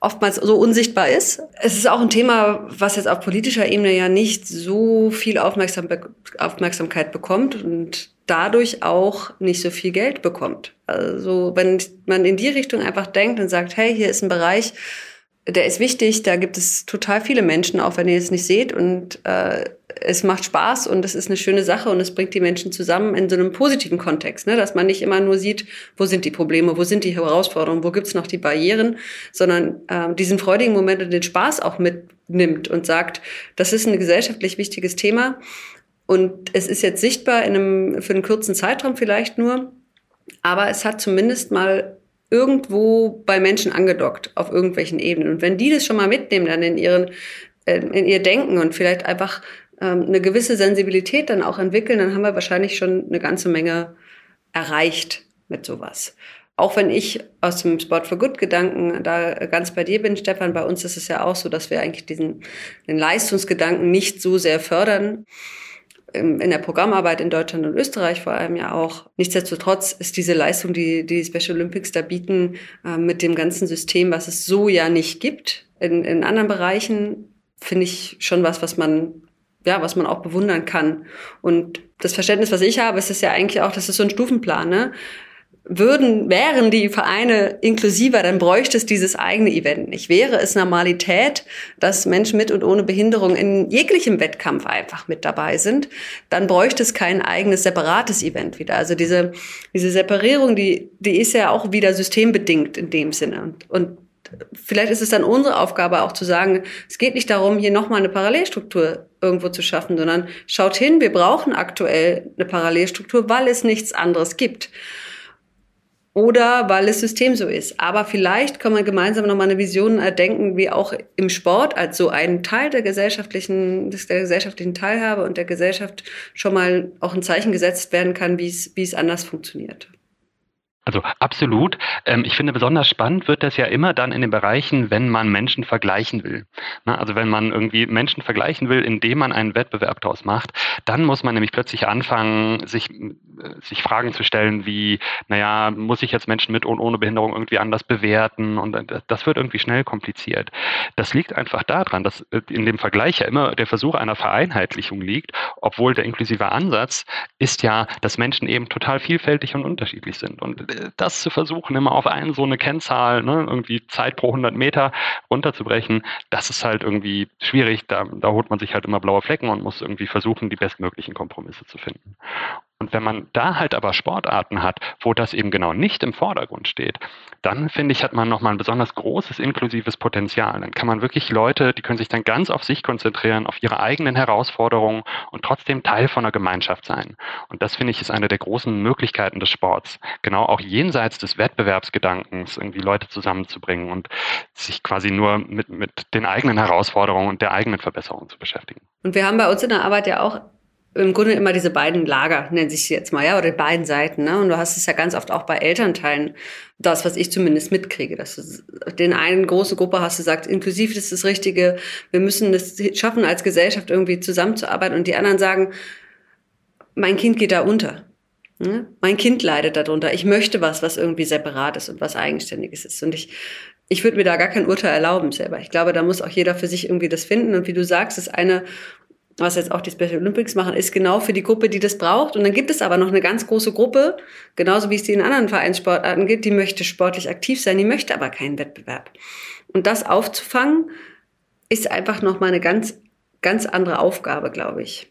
oftmals so unsichtbar ist. Es ist auch ein Thema, was jetzt auf politischer Ebene ja nicht so viel Aufmerksam Aufmerksamkeit bekommt und dadurch auch nicht so viel Geld bekommt. Also wenn man in die Richtung einfach denkt und sagt, hey, hier ist ein Bereich, der ist wichtig, da gibt es total viele Menschen, auch wenn ihr es nicht seht. Und äh, es macht Spaß und es ist eine schöne Sache und es bringt die Menschen zusammen in so einem positiven Kontext, ne? dass man nicht immer nur sieht, wo sind die Probleme, wo sind die Herausforderungen, wo gibt's noch die Barrieren, sondern äh, diesen freudigen Moment und den Spaß auch mitnimmt und sagt, das ist ein gesellschaftlich wichtiges Thema und es ist jetzt sichtbar in einem, für einen kurzen Zeitraum vielleicht nur, aber es hat zumindest mal irgendwo bei Menschen angedockt auf irgendwelchen Ebenen. Und wenn die das schon mal mitnehmen, dann in ihren äh, in ihr Denken und vielleicht einfach ähm, eine gewisse Sensibilität dann auch entwickeln, dann haben wir wahrscheinlich schon eine ganze Menge erreicht mit sowas. Auch wenn ich aus dem Sport for Good Gedanken da ganz bei dir bin, Stefan, bei uns ist es ja auch so, dass wir eigentlich diesen den Leistungsgedanken nicht so sehr fördern in der Programmarbeit in Deutschland und Österreich vor allem ja auch. Nichtsdestotrotz ist diese Leistung, die die Special Olympics da bieten, äh, mit dem ganzen System, was es so ja nicht gibt, in, in anderen Bereichen, finde ich schon was, was man ja, was man auch bewundern kann. Und das Verständnis, was ich habe, ist es ja eigentlich auch, das ist so ein Stufenplan, ne? würden, wären die Vereine inklusiver, dann bräuchte es dieses eigene Event nicht. Wäre es Normalität, dass Menschen mit und ohne Behinderung in jeglichem Wettkampf einfach mit dabei sind, dann bräuchte es kein eigenes separates Event wieder. Also diese, diese Separierung, die, die ist ja auch wieder systembedingt in dem Sinne. Und, und vielleicht ist es dann unsere Aufgabe auch zu sagen, es geht nicht darum, hier nochmal eine Parallelstruktur irgendwo zu schaffen, sondern schaut hin, wir brauchen aktuell eine Parallelstruktur, weil es nichts anderes gibt oder weil das System so ist. Aber vielleicht kann man gemeinsam nochmal eine Vision erdenken, wie auch im Sport als so ein Teil der gesellschaftlichen, der gesellschaftlichen Teilhabe und der Gesellschaft schon mal auch ein Zeichen gesetzt werden kann, wie es, wie es anders funktioniert. Also absolut. Ähm, ich finde besonders spannend wird das ja immer dann in den Bereichen, wenn man Menschen vergleichen will. Also wenn man irgendwie Menschen vergleichen will, indem man einen Wettbewerb daraus macht, dann muss man nämlich plötzlich anfangen, sich, sich Fragen zu stellen wie, naja, muss ich jetzt Menschen mit und ohne Behinderung irgendwie anders bewerten? Und äh, das wird irgendwie schnell kompliziert. Das liegt einfach daran, dass äh, in dem Vergleich ja immer der Versuch einer Vereinheitlichung liegt, obwohl der inklusive Ansatz ist ja, dass Menschen eben total vielfältig und unterschiedlich sind. Und das zu versuchen, immer auf einen so eine Kennzahl, ne, irgendwie Zeit pro 100 Meter runterzubrechen, das ist halt irgendwie schwierig. Da, da holt man sich halt immer blaue Flecken und muss irgendwie versuchen, die bestmöglichen Kompromisse zu finden. Und wenn man da halt aber Sportarten hat, wo das eben genau nicht im Vordergrund steht, dann finde ich, hat man nochmal ein besonders großes inklusives Potenzial. Dann kann man wirklich Leute, die können sich dann ganz auf sich konzentrieren, auf ihre eigenen Herausforderungen und trotzdem Teil von einer Gemeinschaft sein. Und das finde ich ist eine der großen Möglichkeiten des Sports. Genau auch jenseits des Wettbewerbsgedankens irgendwie Leute zusammenzubringen und sich quasi nur mit, mit den eigenen Herausforderungen und der eigenen Verbesserung zu beschäftigen. Und wir haben bei uns in der Arbeit ja auch im Grunde immer diese beiden Lager, nennen sich jetzt mal, ja, oder die beiden Seiten. Ne? Und du hast es ja ganz oft auch bei Elternteilen, das, was ich zumindest mitkriege, dass du den einen große Gruppe hast, du sagst, inklusiv ist das Richtige, wir müssen es schaffen, als Gesellschaft irgendwie zusammenzuarbeiten. Und die anderen sagen, mein Kind geht da unter. Ne? Mein Kind leidet darunter. Ich möchte was, was irgendwie separat ist und was eigenständiges ist. Und ich, ich würde mir da gar kein Urteil erlauben selber. Ich glaube, da muss auch jeder für sich irgendwie das finden. Und wie du sagst, ist eine was jetzt auch die Special Olympics machen, ist genau für die Gruppe, die das braucht. Und dann gibt es aber noch eine ganz große Gruppe, genauso wie es die in anderen Vereinssportarten gibt, die möchte sportlich aktiv sein, die möchte aber keinen Wettbewerb. Und das aufzufangen, ist einfach nochmal eine ganz, ganz andere Aufgabe, glaube ich.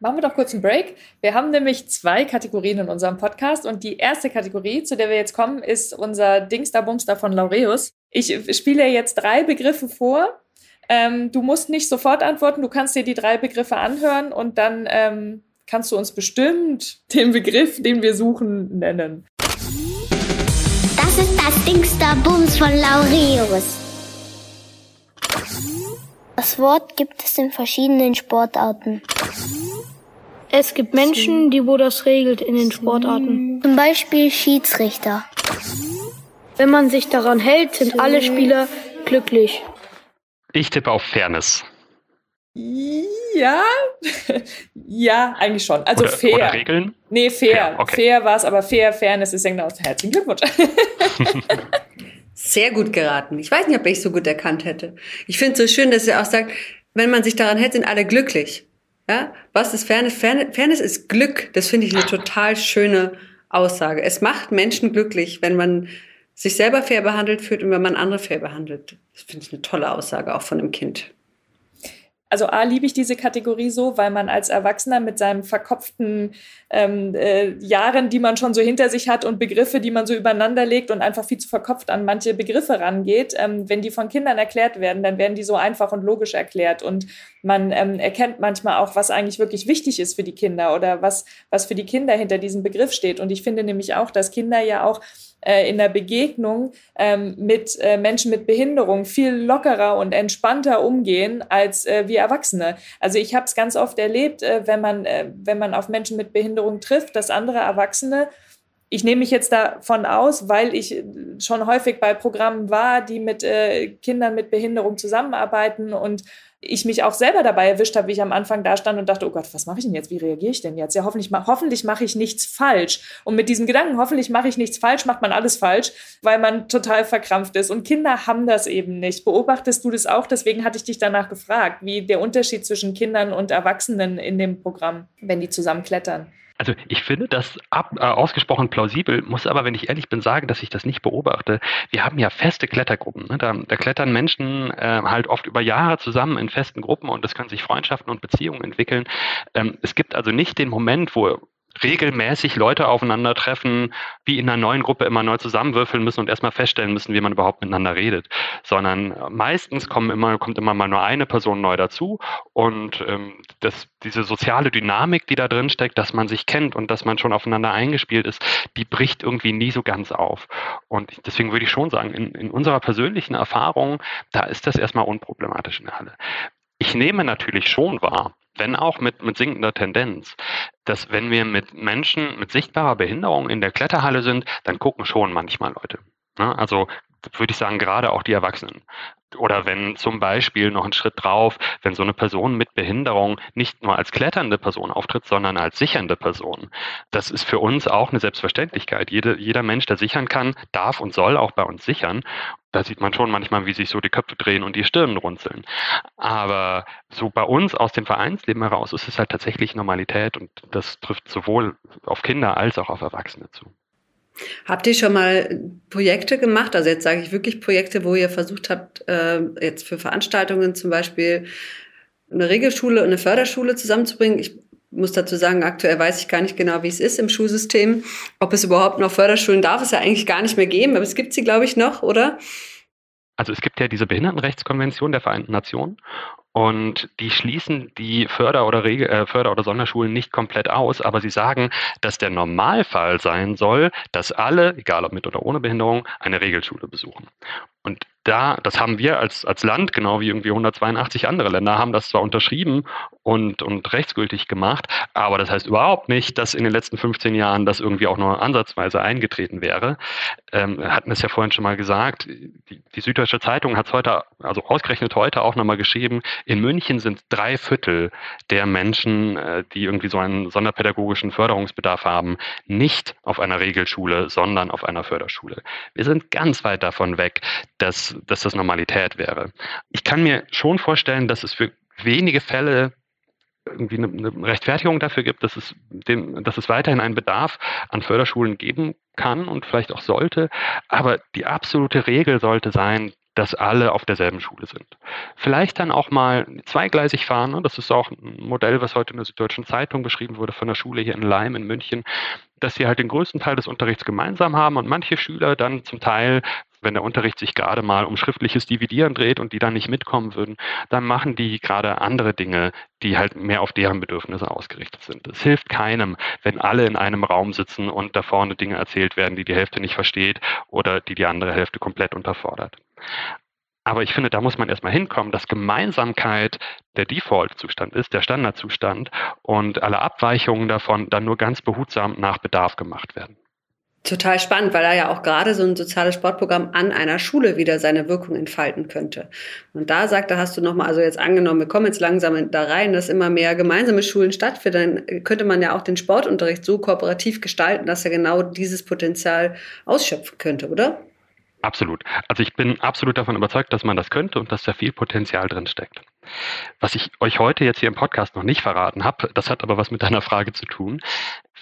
Machen wir doch kurz einen Break. Wir haben nämlich zwei Kategorien in unserem Podcast und die erste Kategorie, zu der wir jetzt kommen, ist unser Dingster Bumster von Laureus. Ich spiele jetzt drei Begriffe vor ähm, du musst nicht sofort antworten, du kannst dir die drei Begriffe anhören und dann ähm, kannst du uns bestimmt den Begriff, den wir suchen, nennen. Das ist das Dingster Bums von Laureus. Das Wort gibt es in verschiedenen Sportarten. Es gibt Menschen, die wo das regelt in den Sportarten. Zum Beispiel Schiedsrichter. Wenn man sich daran hält, sind alle Spieler glücklich. Ich tippe auf Fairness. Ja, ja, eigentlich schon. Also oder, fair. Oder Regeln? Nee, fair. Fair, okay. fair war es, aber fair, Fairness ist genau. Herzlichen Glückwunsch. Sehr gut geraten. Ich weiß nicht, ob ich so gut erkannt hätte. Ich finde es so schön, dass er auch sagt, wenn man sich daran hält, sind alle glücklich. Ja? Was ist Fairness? Fairness, Fairness ist Glück. Das finde ich eine total schöne Aussage. Es macht Menschen glücklich, wenn man sich selber fair behandelt fühlt und wenn man andere fair behandelt. Das finde ich eine tolle Aussage auch von einem Kind. Also A, liebe ich diese Kategorie so, weil man als Erwachsener mit seinen verkopften ähm, äh, Jahren, die man schon so hinter sich hat und Begriffe, die man so übereinander legt und einfach viel zu verkopft an manche Begriffe rangeht, ähm, wenn die von Kindern erklärt werden, dann werden die so einfach und logisch erklärt und man ähm, erkennt manchmal auch, was eigentlich wirklich wichtig ist für die Kinder oder was, was für die Kinder hinter diesem Begriff steht. Und ich finde nämlich auch, dass Kinder ja auch äh, in der Begegnung ähm, mit äh, Menschen mit Behinderung viel lockerer und entspannter umgehen als äh, wir Erwachsene. Also ich habe es ganz oft erlebt, äh, wenn man äh, wenn man auf Menschen mit Behinderung trifft, dass andere Erwachsene ich nehme mich jetzt davon aus, weil ich schon häufig bei Programmen war, die mit äh, Kindern mit Behinderung zusammenarbeiten und ich mich auch selber dabei erwischt habe, wie ich am Anfang da stand und dachte, oh Gott, was mache ich denn jetzt? Wie reagiere ich denn jetzt? Ja, hoffentlich, hoffentlich mache ich nichts falsch. Und mit diesem Gedanken, hoffentlich mache ich nichts falsch, macht man alles falsch, weil man total verkrampft ist. Und Kinder haben das eben nicht. Beobachtest du das auch? Deswegen hatte ich dich danach gefragt, wie der Unterschied zwischen Kindern und Erwachsenen in dem Programm, wenn die zusammen klettern. Also ich finde das ab, äh, ausgesprochen plausibel, muss aber, wenn ich ehrlich bin, sagen, dass ich das nicht beobachte. Wir haben ja feste Klettergruppen. Ne? Da, da, klettern Menschen äh, halt oft über Jahre zusammen in festen Gruppen und es können sich Freundschaften und Beziehungen entwickeln. Ähm, es gibt also nicht den Moment, wo regelmäßig Leute aufeinandertreffen, wie in einer neuen Gruppe immer neu zusammenwürfeln müssen und erstmal feststellen müssen, wie man überhaupt miteinander redet. Sondern meistens kommen immer, kommt immer mal nur eine Person neu dazu und ähm, das, diese soziale Dynamik, die da drin steckt, dass man sich kennt und dass man schon aufeinander eingespielt ist, die bricht irgendwie nie so ganz auf. Und deswegen würde ich schon sagen, in, in unserer persönlichen Erfahrung, da ist das erstmal unproblematisch in der Halle. Ich nehme natürlich schon wahr, wenn auch mit, mit sinkender Tendenz, dass wenn wir mit Menschen mit sichtbarer Behinderung in der Kletterhalle sind, dann gucken schon manchmal Leute. Ne? Also würde ich sagen, gerade auch die Erwachsenen. Oder wenn zum Beispiel noch ein Schritt drauf, wenn so eine Person mit Behinderung nicht nur als kletternde Person auftritt, sondern als sichernde Person. Das ist für uns auch eine Selbstverständlichkeit. Jede, jeder Mensch, der sichern kann, darf und soll auch bei uns sichern. Da sieht man schon manchmal, wie sich so die Köpfe drehen und die Stirnen runzeln. Aber so bei uns aus dem Vereinsleben heraus ist es halt tatsächlich Normalität und das trifft sowohl auf Kinder als auch auf Erwachsene zu. Habt ihr schon mal Projekte gemacht? Also jetzt sage ich wirklich Projekte, wo ihr versucht habt, äh, jetzt für Veranstaltungen zum Beispiel eine Regelschule und eine Förderschule zusammenzubringen. Ich muss dazu sagen, aktuell weiß ich gar nicht genau, wie es ist im Schulsystem. Ob es überhaupt noch Förderschulen darf es ja eigentlich gar nicht mehr geben, aber es gibt sie, glaube ich, noch, oder? Also es gibt ja diese Behindertenrechtskonvention der Vereinten Nationen und die schließen die Förder- oder, Regel, äh, Förder oder Sonderschulen nicht komplett aus, aber sie sagen, dass der Normalfall sein soll, dass alle, egal ob mit oder ohne Behinderung, eine Regelschule besuchen. Und da, das haben wir als, als Land, genau wie irgendwie 182 andere Länder, haben das zwar unterschrieben und, und rechtsgültig gemacht, aber das heißt überhaupt nicht, dass in den letzten 15 Jahren das irgendwie auch nur ansatzweise eingetreten wäre. Ähm, hatten es ja vorhin schon mal gesagt, die, die Süddeutsche Zeitung hat es heute, also ausgerechnet heute auch nochmal geschrieben, in München sind drei Viertel der Menschen, äh, die irgendwie so einen sonderpädagogischen Förderungsbedarf haben, nicht auf einer Regelschule, sondern auf einer Förderschule. Wir sind ganz weit davon weg, dass, dass das Normalität wäre. Ich kann mir schon vorstellen, dass es für wenige Fälle irgendwie eine, Rechtfertigung dafür gibt, dass es, dem, dass es weiterhin einen Bedarf an Förderschulen geben kann und vielleicht auch sollte. Aber die absolute Regel sollte sein, dass alle auf derselben Schule sind. Vielleicht dann auch mal zweigleisig fahren. Ne? Das ist auch ein Modell, was heute in der Süddeutschen Zeitung beschrieben wurde von der Schule hier in Leim in München, dass sie halt den größten Teil des Unterrichts gemeinsam haben und manche Schüler dann zum Teil wenn der Unterricht sich gerade mal um schriftliches Dividieren dreht und die dann nicht mitkommen würden, dann machen die gerade andere Dinge, die halt mehr auf deren Bedürfnisse ausgerichtet sind. Es hilft keinem, wenn alle in einem Raum sitzen und da vorne Dinge erzählt werden, die die Hälfte nicht versteht oder die die andere Hälfte komplett unterfordert. Aber ich finde, da muss man erstmal hinkommen, dass Gemeinsamkeit der Default-Zustand ist, der Standardzustand und alle Abweichungen davon dann nur ganz behutsam nach Bedarf gemacht werden. Total spannend, weil da ja auch gerade so ein soziales Sportprogramm an einer Schule wieder seine Wirkung entfalten könnte. Und da sagt, da hast du nochmal, also jetzt angenommen, wir kommen jetzt langsam da rein, dass immer mehr gemeinsame Schulen stattfinden, dann könnte man ja auch den Sportunterricht so kooperativ gestalten, dass er genau dieses Potenzial ausschöpfen könnte, oder? Absolut. Also ich bin absolut davon überzeugt, dass man das könnte und dass da viel Potenzial drin steckt. Was ich euch heute jetzt hier im Podcast noch nicht verraten habe, das hat aber was mit deiner Frage zu tun.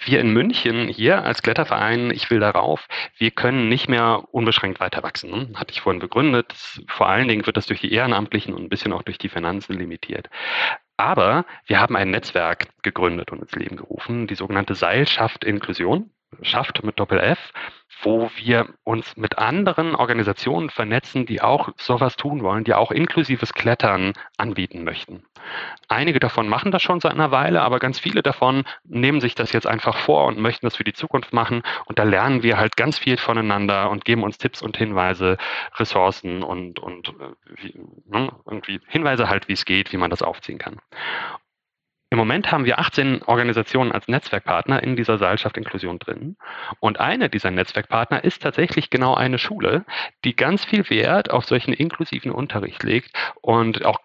Wir in München hier als Kletterverein, ich will darauf, wir können nicht mehr unbeschränkt weiter wachsen. Ne? Hatte ich vorhin begründet. Vor allen Dingen wird das durch die Ehrenamtlichen und ein bisschen auch durch die Finanzen limitiert. Aber wir haben ein Netzwerk gegründet und ins Leben gerufen, die sogenannte Seilschaft Inklusion schafft mit Doppel F, wo wir uns mit anderen Organisationen vernetzen, die auch sowas tun wollen, die auch inklusives Klettern anbieten möchten. Einige davon machen das schon seit einer Weile, aber ganz viele davon nehmen sich das jetzt einfach vor und möchten das für die Zukunft machen. Und da lernen wir halt ganz viel voneinander und geben uns Tipps und Hinweise, Ressourcen und, und äh, wie, ne, irgendwie Hinweise halt, wie es geht, wie man das aufziehen kann. Im Moment haben wir 18 Organisationen als Netzwerkpartner in dieser Seilschaft Inklusion drin. Und eine dieser Netzwerkpartner ist tatsächlich genau eine Schule, die ganz viel Wert auf solchen inklusiven Unterricht legt und auch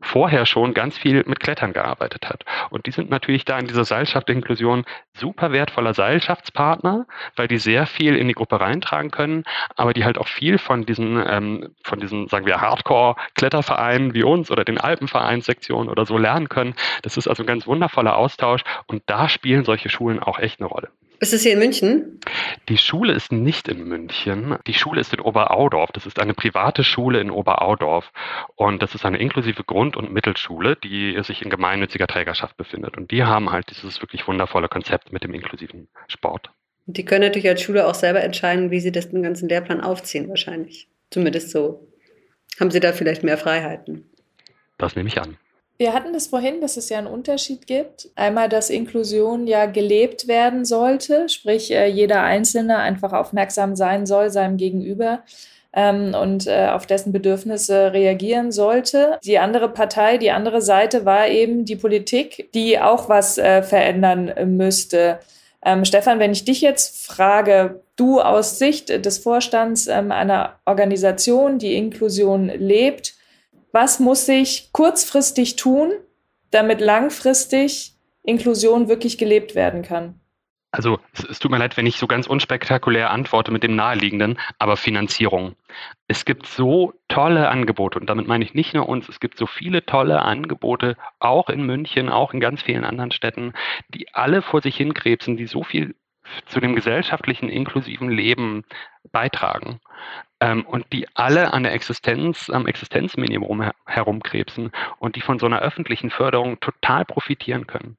vorher schon ganz viel mit Klettern gearbeitet hat. Und die sind natürlich da in dieser Seilschaft Inklusion super wertvoller Seilschaftspartner, weil die sehr viel in die Gruppe reintragen können, aber die halt auch viel von diesen, ähm, von diesen, sagen wir, Hardcore-Klettervereinen wie uns oder den Alpenvereinssektionen oder so lernen können. Das ist also ein ganz wundervoller Austausch und da spielen solche Schulen auch echt eine Rolle. Ist es hier in München? Die Schule ist nicht in München. Die Schule ist in Oberaudorf. Das ist eine private Schule in Oberaudorf. Und das ist eine inklusive Grund- und Mittelschule, die sich in gemeinnütziger Trägerschaft befindet. Und die haben halt dieses wirklich wundervolle Konzept mit dem inklusiven Sport. Und die können natürlich als Schule auch selber entscheiden, wie sie das den ganzen Lehrplan aufziehen, wahrscheinlich. Zumindest so. Haben sie da vielleicht mehr Freiheiten? Das nehme ich an. Wir hatten das vorhin, dass es ja einen Unterschied gibt. Einmal, dass Inklusion ja gelebt werden sollte, sprich äh, jeder Einzelne einfach aufmerksam sein soll seinem Gegenüber ähm, und äh, auf dessen Bedürfnisse reagieren sollte. Die andere Partei, die andere Seite war eben die Politik, die auch was äh, verändern müsste. Ähm, Stefan, wenn ich dich jetzt frage, du aus Sicht des Vorstands ähm, einer Organisation, die Inklusion lebt, was muss ich kurzfristig tun, damit langfristig Inklusion wirklich gelebt werden kann? Also es, tut mir leid, wenn ich so ganz unspektakulär antworte mit dem Naheliegenden, aber Finanzierung. Es gibt so tolle Angebote und damit meine ich nicht nur uns, es gibt so viele tolle Angebote, auch in München, auch in ganz vielen anderen Städten, die alle vor sich hinkrebsen, die so viel zu dem gesellschaftlichen, inklusiven Leben beitragen. Ähm, und die alle an der Existenz, am Existenzminimum her herumkrebsen und die von so einer öffentlichen Förderung total profitieren können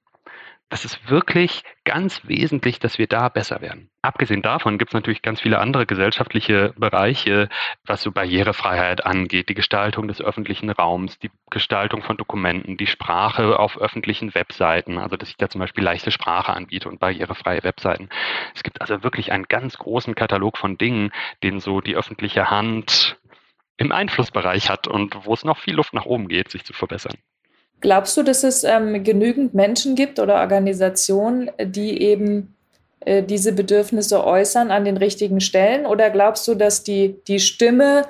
das ist wirklich ganz wesentlich, dass wir da besser werden. Abgesehen davon gibt es natürlich ganz viele andere gesellschaftliche Bereiche, was so Barrierefreiheit angeht, die Gestaltung des öffentlichen Raums, die Gestaltung von Dokumenten, die Sprache auf öffentlichen Webseiten, also dass ich da zum Beispiel leichte Sprache anbiete und barrierefreie Webseiten. Es gibt also wirklich einen ganz großen Katalog von Dingen, den so die öffentliche Hand im Einflussbereich hat und wo es noch viel Luft nach oben geht, sich zu verbessern. Glaubst du, dass es ähm, genügend Menschen gibt oder Organisationen, die eben äh, diese Bedürfnisse äußern an den richtigen Stellen? Oder glaubst du, dass die, die Stimme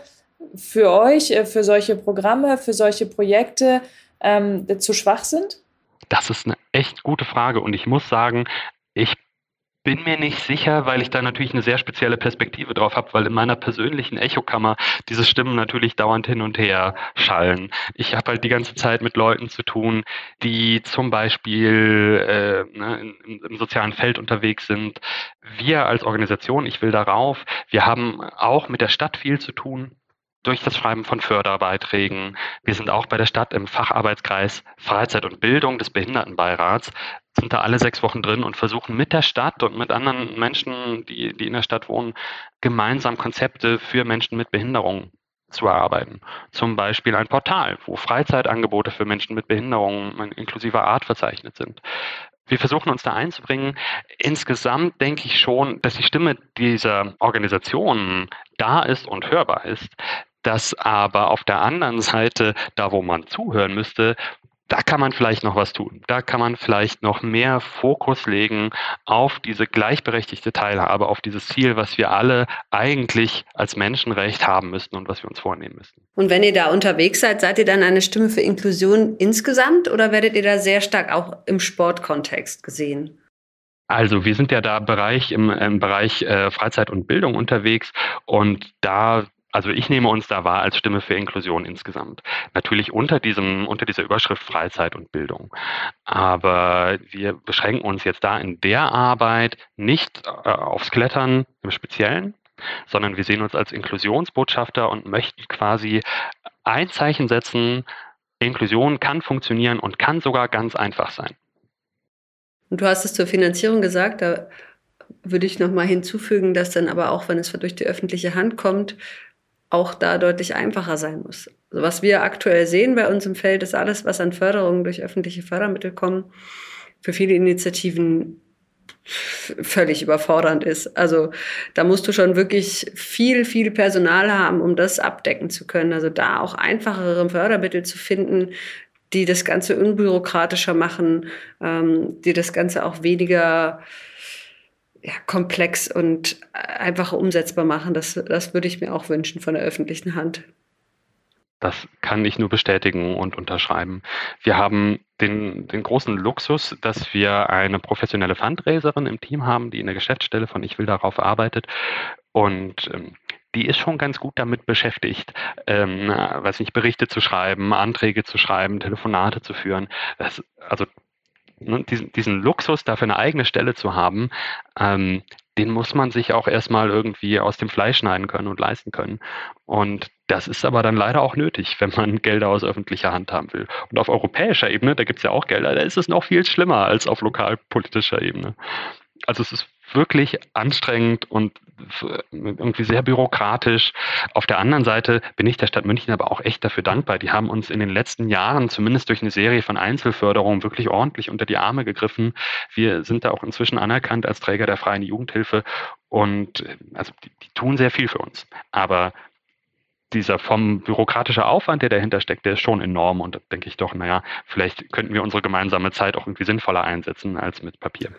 für euch, äh, für solche Programme, für solche Projekte ähm, zu schwach sind? Das ist eine echt gute Frage und ich muss sagen, ich bin mir nicht sicher, weil ich da natürlich eine sehr spezielle Perspektive drauf habe, weil in meiner persönlichen Echokammer diese Stimmen natürlich dauernd hin und her schallen. Ich habe halt die ganze Zeit mit Leuten zu tun, die zum Beispiel äh, ne, im, im sozialen Feld unterwegs sind. Wir als Organisation, ich will darauf, wir haben auch mit der Stadt viel zu tun durch das Schreiben von Förderbeiträgen. Wir sind auch bei der Stadt im Facharbeitskreis Freizeit und Bildung des Behindertenbeirats, sind da alle sechs Wochen drin und versuchen mit der Stadt und mit anderen Menschen, die, die in der Stadt wohnen, gemeinsam Konzepte für Menschen mit Behinderung zu erarbeiten. Zum Beispiel ein Portal, wo Freizeitangebote für Menschen mit Behinderungen in inklusiver Art verzeichnet sind. Wir versuchen uns da einzubringen. Insgesamt denke ich schon, dass die Stimme dieser Organisationen da ist und hörbar ist dass aber auf der anderen Seite, da wo man zuhören müsste, da kann man vielleicht noch was tun. Da kann man vielleicht noch mehr Fokus legen auf diese gleichberechtigte Teilhabe, auf dieses Ziel, was wir alle eigentlich als Menschenrecht haben müssten und was wir uns vornehmen müssten. Und wenn ihr da unterwegs seid, seid ihr dann eine Stimme für Inklusion insgesamt oder werdet ihr da sehr stark auch im Sportkontext gesehen? Also wir sind ja da Bereich im, im Bereich äh, Freizeit und Bildung unterwegs und da also ich nehme uns da wahr als Stimme für Inklusion insgesamt. Natürlich unter diesem, unter dieser Überschrift Freizeit und Bildung. Aber wir beschränken uns jetzt da in der Arbeit nicht äh, aufs Klettern im Speziellen, sondern wir sehen uns als Inklusionsbotschafter und möchten quasi ein Zeichen setzen, Inklusion kann funktionieren und kann sogar ganz einfach sein. Und du hast es zur Finanzierung gesagt, da würde ich noch mal hinzufügen, dass dann aber auch, wenn es durch die öffentliche Hand kommt, auch da deutlich einfacher sein muss. Also was wir aktuell sehen bei uns im Feld ist alles, was an Förderungen durch öffentliche Fördermittel kommen, für viele Initiativen völlig überfordernd ist. Also da musst du schon wirklich viel, viel Personal haben, um das abdecken zu können. Also da auch einfachere Fördermittel zu finden, die das Ganze unbürokratischer machen, ähm, die das Ganze auch weniger ja, komplex und einfach umsetzbar machen. Das, das würde ich mir auch wünschen von der öffentlichen Hand. Das kann ich nur bestätigen und unterschreiben. Wir haben den, den großen Luxus, dass wir eine professionelle Fundraiserin im Team haben, die in der Geschäftsstelle von Ich will darauf arbeitet. Und ähm, die ist schon ganz gut damit beschäftigt, ähm, weiß nicht, Berichte zu schreiben, Anträge zu schreiben, Telefonate zu führen. Das, also diesen, diesen Luxus, dafür eine eigene Stelle zu haben, ähm, den muss man sich auch erstmal irgendwie aus dem Fleisch schneiden können und leisten können. Und das ist aber dann leider auch nötig, wenn man Gelder aus öffentlicher Hand haben will. Und auf europäischer Ebene, da gibt es ja auch Gelder, da ist es noch viel schlimmer als auf lokalpolitischer Ebene. Also es ist wirklich anstrengend und irgendwie sehr bürokratisch. Auf der anderen Seite bin ich der Stadt München aber auch echt dafür dankbar. Die haben uns in den letzten Jahren zumindest durch eine Serie von Einzelförderungen wirklich ordentlich unter die Arme gegriffen. Wir sind da auch inzwischen anerkannt als Träger der freien Jugendhilfe und also die, die tun sehr viel für uns. Aber dieser vom bürokratische Aufwand, der dahinter steckt, der ist schon enorm und da denke ich doch, naja, vielleicht könnten wir unsere gemeinsame Zeit auch irgendwie sinnvoller einsetzen als mit Papier.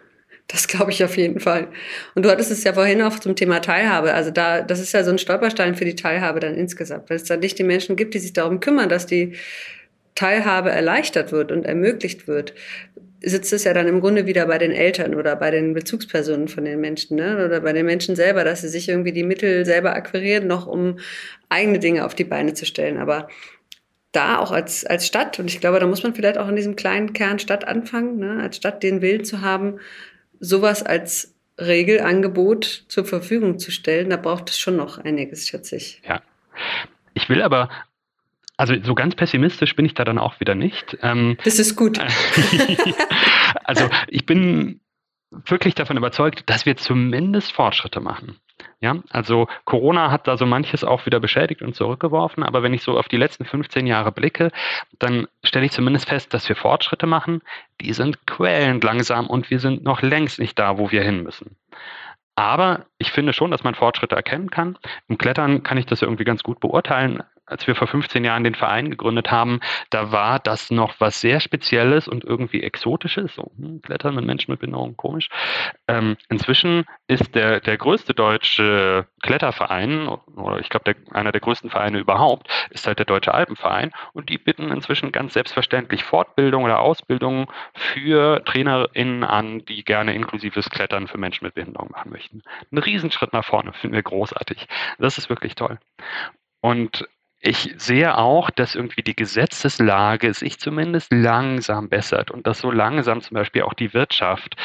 Das glaube ich auf jeden Fall. Und du hattest es ja vorhin auch zum Thema Teilhabe. Also da, das ist ja so ein Stolperstein für die Teilhabe dann insgesamt, weil es dann nicht die Menschen gibt, die sich darum kümmern, dass die Teilhabe erleichtert wird und ermöglicht wird, sitzt es ja dann im Grunde wieder bei den Eltern oder bei den Bezugspersonen von den Menschen, ne? Oder bei den Menschen selber, dass sie sich irgendwie die Mittel selber akquirieren, noch um eigene Dinge auf die Beine zu stellen. Aber da auch als, als Stadt, und ich glaube, da muss man vielleicht auch in diesem kleinen Kern Stadt anfangen, ne? als Stadt den Willen zu haben, sowas als Regelangebot zur Verfügung zu stellen, da braucht es schon noch einiges, schätze ich. Ja. Ich will aber, also so ganz pessimistisch bin ich da dann auch wieder nicht. Ähm, das ist gut. also ich bin wirklich davon überzeugt, dass wir zumindest Fortschritte machen. Ja, also Corona hat da so manches auch wieder beschädigt und zurückgeworfen, aber wenn ich so auf die letzten 15 Jahre blicke, dann stelle ich zumindest fest, dass wir Fortschritte machen. Die sind quälend langsam und wir sind noch längst nicht da, wo wir hin müssen. Aber ich finde schon, dass man Fortschritte erkennen kann. Im Klettern kann ich das irgendwie ganz gut beurteilen als wir vor 15 Jahren den Verein gegründet haben, da war das noch was sehr Spezielles und irgendwie Exotisches. So, hm, Klettern mit Menschen mit Behinderung, komisch. Ähm, inzwischen ist der, der größte deutsche Kletterverein, oder ich glaube, einer der größten Vereine überhaupt, ist halt der Deutsche Alpenverein. Und die bieten inzwischen ganz selbstverständlich Fortbildung oder Ausbildung für TrainerInnen an, die gerne inklusives Klettern für Menschen mit Behinderung machen möchten. Ein Riesenschritt nach vorne, finden wir großartig. Das ist wirklich toll. Und ich sehe auch, dass irgendwie die Gesetzeslage sich zumindest langsam bessert und dass so langsam zum Beispiel auch die Wirtschaft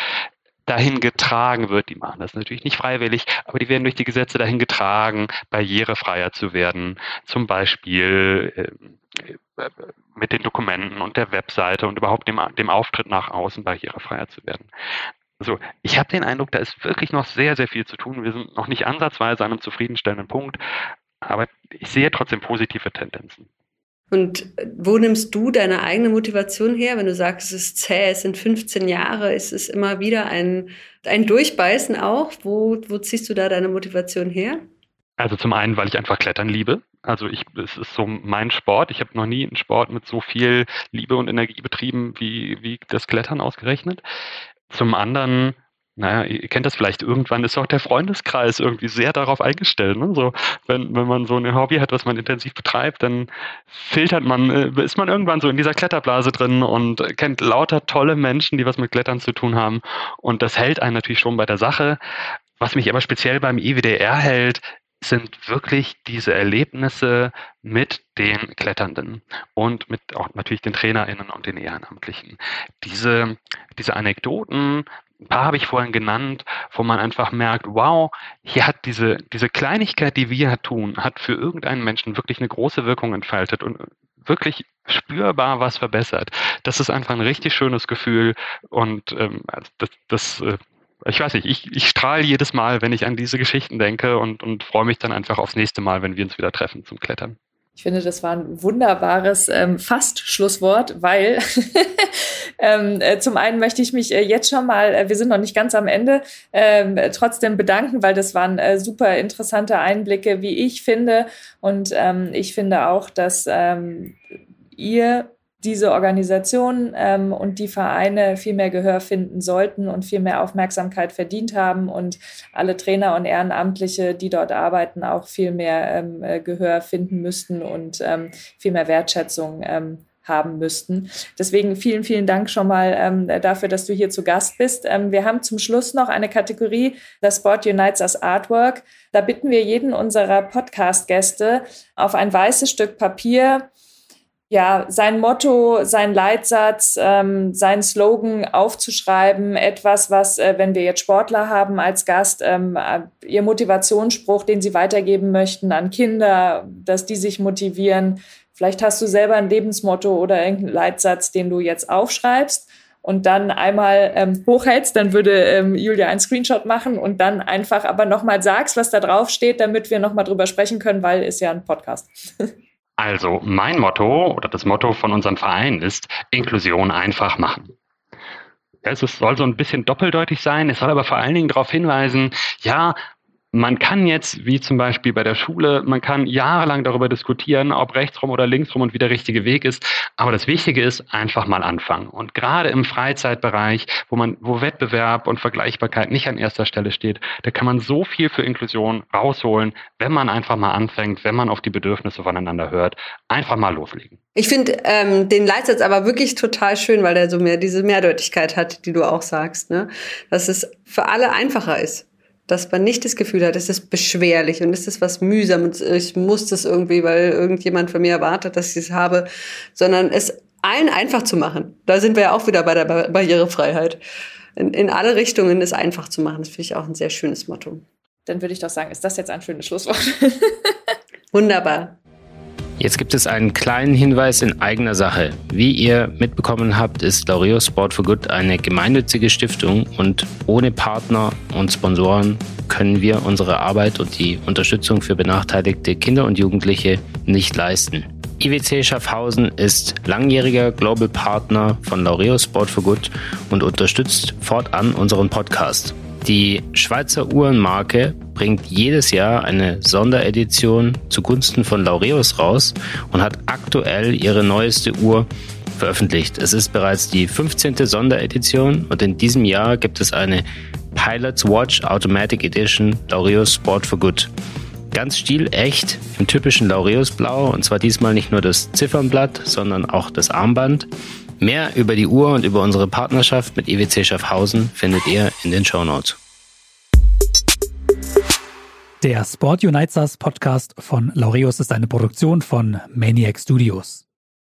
dahin getragen wird. Die machen das natürlich nicht freiwillig, aber die werden durch die Gesetze dahin getragen, barrierefreier zu werden. Zum Beispiel äh, mit den Dokumenten und der Webseite und überhaupt dem, dem Auftritt nach außen barrierefreier zu werden. Also ich habe den Eindruck, da ist wirklich noch sehr, sehr viel zu tun. Wir sind noch nicht ansatzweise an einem zufriedenstellenden Punkt, aber ich sehe trotzdem positive Tendenzen. Und wo nimmst du deine eigene Motivation her, wenn du sagst, es ist zäh, es sind 15 Jahre, es ist immer wieder ein, ein Durchbeißen auch? Wo, wo ziehst du da deine Motivation her? Also zum einen, weil ich einfach Klettern liebe. Also ich, es ist so mein Sport. Ich habe noch nie einen Sport mit so viel Liebe und Energie betrieben wie, wie das Klettern ausgerechnet. Zum anderen, naja, ihr kennt das vielleicht, irgendwann ist auch der Freundeskreis irgendwie sehr darauf eingestellt. Ne? So, wenn, wenn man so ein Hobby hat, was man intensiv betreibt, dann filtert man, äh, ist man irgendwann so in dieser Kletterblase drin und kennt lauter tolle Menschen, die was mit Klettern zu tun haben. Und das hält einen natürlich schon bei der Sache. Was mich aber speziell beim IWDR hält, sind wirklich diese Erlebnisse mit den Kletternden und mit auch natürlich den TrainerInnen und den Ehrenamtlichen. Diese, diese Anekdoten, ein paar habe ich vorhin genannt, wo man einfach merkt, wow, hier hat diese, diese Kleinigkeit, die wir tun, hat für irgendeinen Menschen wirklich eine große Wirkung entfaltet und wirklich spürbar was verbessert. Das ist einfach ein richtig schönes Gefühl und ähm, also das, das äh, ich weiß nicht, ich, ich strahle jedes Mal, wenn ich an diese Geschichten denke und, und freue mich dann einfach aufs nächste Mal, wenn wir uns wieder treffen zum Klettern. Ich finde, das war ein wunderbares ähm, Fast-Schlusswort, weil ähm, äh, zum einen möchte ich mich äh, jetzt schon mal, äh, wir sind noch nicht ganz am Ende, ähm, trotzdem bedanken, weil das waren äh, super interessante Einblicke, wie ich finde. Und ähm, ich finde auch, dass ähm, ihr diese Organisationen ähm, und die Vereine viel mehr Gehör finden sollten und viel mehr Aufmerksamkeit verdient haben und alle Trainer und Ehrenamtliche, die dort arbeiten, auch viel mehr ähm, äh, Gehör finden müssten und ähm, viel mehr Wertschätzung ähm, haben müssten. Deswegen vielen, vielen Dank schon mal ähm, dafür, dass du hier zu Gast bist. Ähm, wir haben zum Schluss noch eine Kategorie, das Sport Unites as Artwork. Da bitten wir jeden unserer Podcast-Gäste auf ein weißes Stück Papier ja, sein Motto, sein Leitsatz, ähm, sein Slogan aufzuschreiben, etwas, was, äh, wenn wir jetzt Sportler haben als Gast, ähm, äh, ihr Motivationsspruch, den sie weitergeben möchten an Kinder, dass die sich motivieren. Vielleicht hast du selber ein Lebensmotto oder irgendeinen Leitsatz, den du jetzt aufschreibst und dann einmal ähm, hochhältst, dann würde ähm, Julia einen Screenshot machen und dann einfach aber nochmal sagst, was da drauf steht, damit wir nochmal drüber sprechen können, weil ist ja ein Podcast. Also mein Motto oder das Motto von unserem Verein ist Inklusion einfach machen. Es soll so ein bisschen doppeldeutig sein, es soll aber vor allen Dingen darauf hinweisen, ja, man kann jetzt, wie zum Beispiel bei der Schule, man kann jahrelang darüber diskutieren, ob rechtsrum oder linksrum und wie der richtige Weg ist. Aber das Wichtige ist, einfach mal anfangen. Und gerade im Freizeitbereich, wo man, wo Wettbewerb und Vergleichbarkeit nicht an erster Stelle steht, da kann man so viel für Inklusion rausholen, wenn man einfach mal anfängt, wenn man auf die Bedürfnisse voneinander hört. Einfach mal loslegen. Ich finde ähm, den Leitsatz aber wirklich total schön, weil er so mehr diese Mehrdeutigkeit hat, die du auch sagst, ne? Dass es für alle einfacher ist dass man nicht das Gefühl hat, es ist beschwerlich und es ist was mühsam und ich muss das irgendwie, weil irgendjemand von mir erwartet, dass ich es habe, sondern es allen einfach zu machen. Da sind wir ja auch wieder bei der Barrierefreiheit. In, in alle Richtungen es einfach zu machen, das finde ich auch ein sehr schönes Motto. Dann würde ich doch sagen, ist das jetzt ein schönes Schlusswort? Wunderbar. Jetzt gibt es einen kleinen Hinweis in eigener Sache. Wie ihr mitbekommen habt, ist Laureo Sport for Good eine gemeinnützige Stiftung und ohne Partner und Sponsoren können wir unsere Arbeit und die Unterstützung für benachteiligte Kinder und Jugendliche nicht leisten. IWC Schaffhausen ist langjähriger Global Partner von Laureo Sport for Good und unterstützt fortan unseren Podcast. Die Schweizer Uhrenmarke bringt jedes Jahr eine Sonderedition zugunsten von Laureus raus und hat aktuell ihre neueste Uhr veröffentlicht. Es ist bereits die 15. Sonderedition und in diesem Jahr gibt es eine Pilot's Watch Automatic Edition Laureus Sport for Good. Ganz stilecht im typischen Laureus Blau und zwar diesmal nicht nur das Ziffernblatt, sondern auch das Armband. Mehr über die Uhr und über unsere Partnerschaft mit EWC Schaffhausen findet ihr in den Show Notes. Der Sport Unites Podcast von Laureus ist eine Produktion von Maniac Studios.